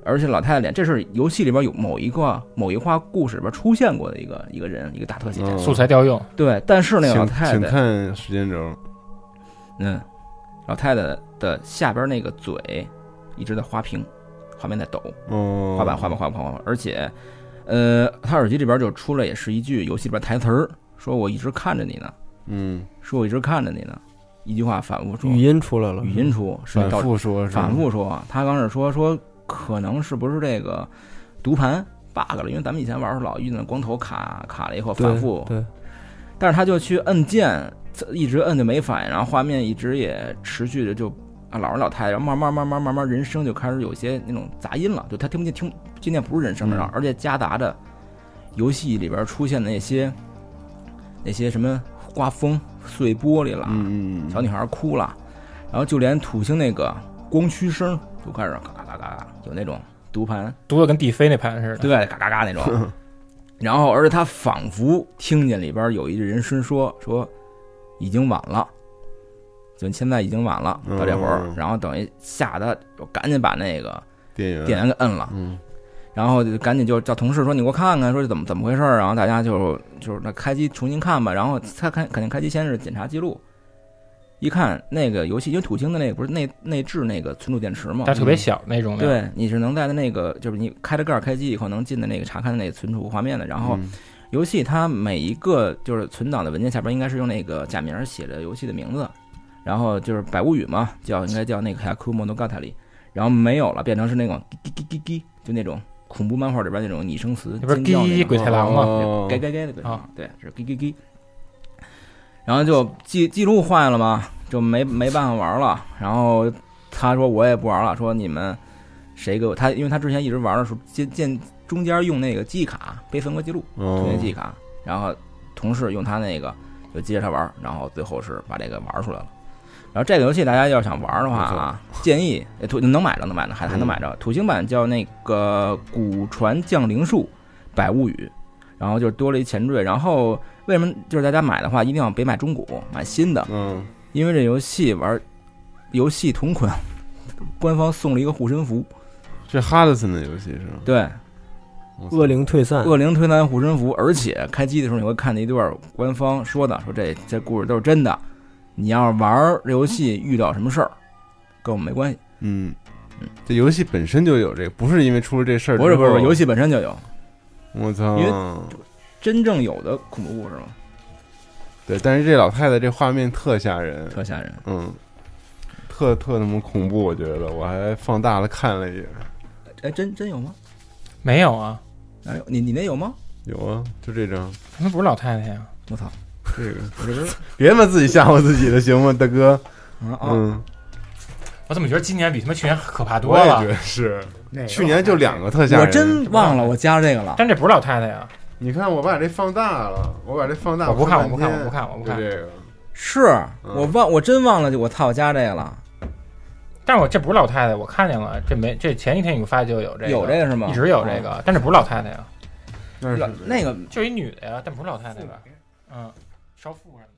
而且老太太脸，这是游戏里边有某一个某一话故事里边出现过的一个一个人，一个大特写。哦素材调用，对，但是那个老请请太太，看时间轴，嗯，老太太的下边那个嘴一直在花屏，画面在抖。哦，滑板滑板滑板滑板，而且，呃，他耳机里边就出来也是一句游戏里边台词儿，说我一直看着你呢，嗯，说我一直看着你呢，一句话反复说，语音出来了，语音出，是反到复说，反复说，他刚是说说可能是不是这个读盘 bug 了，因为咱们以前玩儿时候老遇见光头卡卡了以后反复，对，但是他就去摁键，一直摁就没反应，然后画面一直也持续的就啊老人老太太，然后慢慢慢慢慢慢人声就开始有些那种杂音了，就他听不见听今天不是人声了，嗯。然后而且夹杂着游戏里边出现的那些那些什么刮风碎玻璃了，嗯嗯嗯，小女孩哭了，然后就连土星那个光驱声就开始嘎嘎嘎嘎嘎，有那种读盘读的跟地飞那盘似的。对，嘎嘎嘎那种。然后，而且他仿佛听见里边有一个人声说：“说已经晚了，就现在已经晚了，到这会儿。嗯然后等于吓得赶紧把那个电源电源给摁了，嗯然后就赶紧就叫同事说：“你给我看看，说怎么怎么回事儿。”然后大家就就是那开机重新看吧。然后他看肯定开机先是检查记录，一看那个游戏，因为土星的那个不是内内置那个存储电池嘛，它特别小那种，，对，你是能在那个，就是你开着盖儿开机以后能进的那个查看的那个存储画面的。然后嗯游戏它每一个就是存档的文件下边应该是用那个假名儿写着游戏的名字，然后就是百物语嘛，叫应该叫那个 Haku Monogatari，然后没有了，变成是那种叽叽叽叽，就那种恐怖漫画里边那种拟声词，这不是叽叽鬼太郎吗？哦该该该的鬼啊，对，是叽叽叽。然后就记记录坏了嘛，就没没办法玩了。然后他说我也不玩了，说你们谁给我他，因为他之前一直玩的时候，见见中间用那个记忆卡备份个记录，中哦间记忆卡，然后同事用他那个就接着他玩，然后最后是把这个玩出来了。然后这个游戏大家要是想玩的话啊，建议呃土能买着能买着还还能买着，土星版叫那个古传降灵术百物语，然后就多了一前缀。然后为什么就是大家买的话，一定要别买中古，买新的，嗯，因为这游戏玩游戏同款，官方送了一个护身符，这哈德森的游戏是吗？对，恶灵退散，恶灵退散护身符，而且开机的时候你会看见一段官方说的，说这这故事都是真的。你要是玩这游戏遇到什么事儿，跟我们没关系。嗯，这游戏本身就有这个，不是因为出了这事儿，不是不是，游戏本身就有我操因为，真正有的恐怖故事嘛，对，但是这老太太这画面特吓人，特吓人。嗯，特特他妈恐怖，我觉得我还放大了看了一眼，哎，真真有吗？没有啊，哎呦，你你那有吗？有啊，就这张，那不是老太太呀。我操！这个别他妈自己吓唬自己了，行吗，大哥？嗯，我怎么觉得今年比他妈去年可怕多我也觉了？得是，去年就两个特吓人，我真忘了我加这个了。但这不是老太太呀。你看我把这放大了，我把这放大，我不看我不看我不看我不看。就这个，是嗯。我忘，我真忘了，就我操，我加这个了，但是我这不是老太太，我看见了，这没这前一天你发就有这个，有这个是吗？一直有这个，但这不是老太太呀，那是那个就一女的呀，但不是老太太吧？嗯，少妇什么的。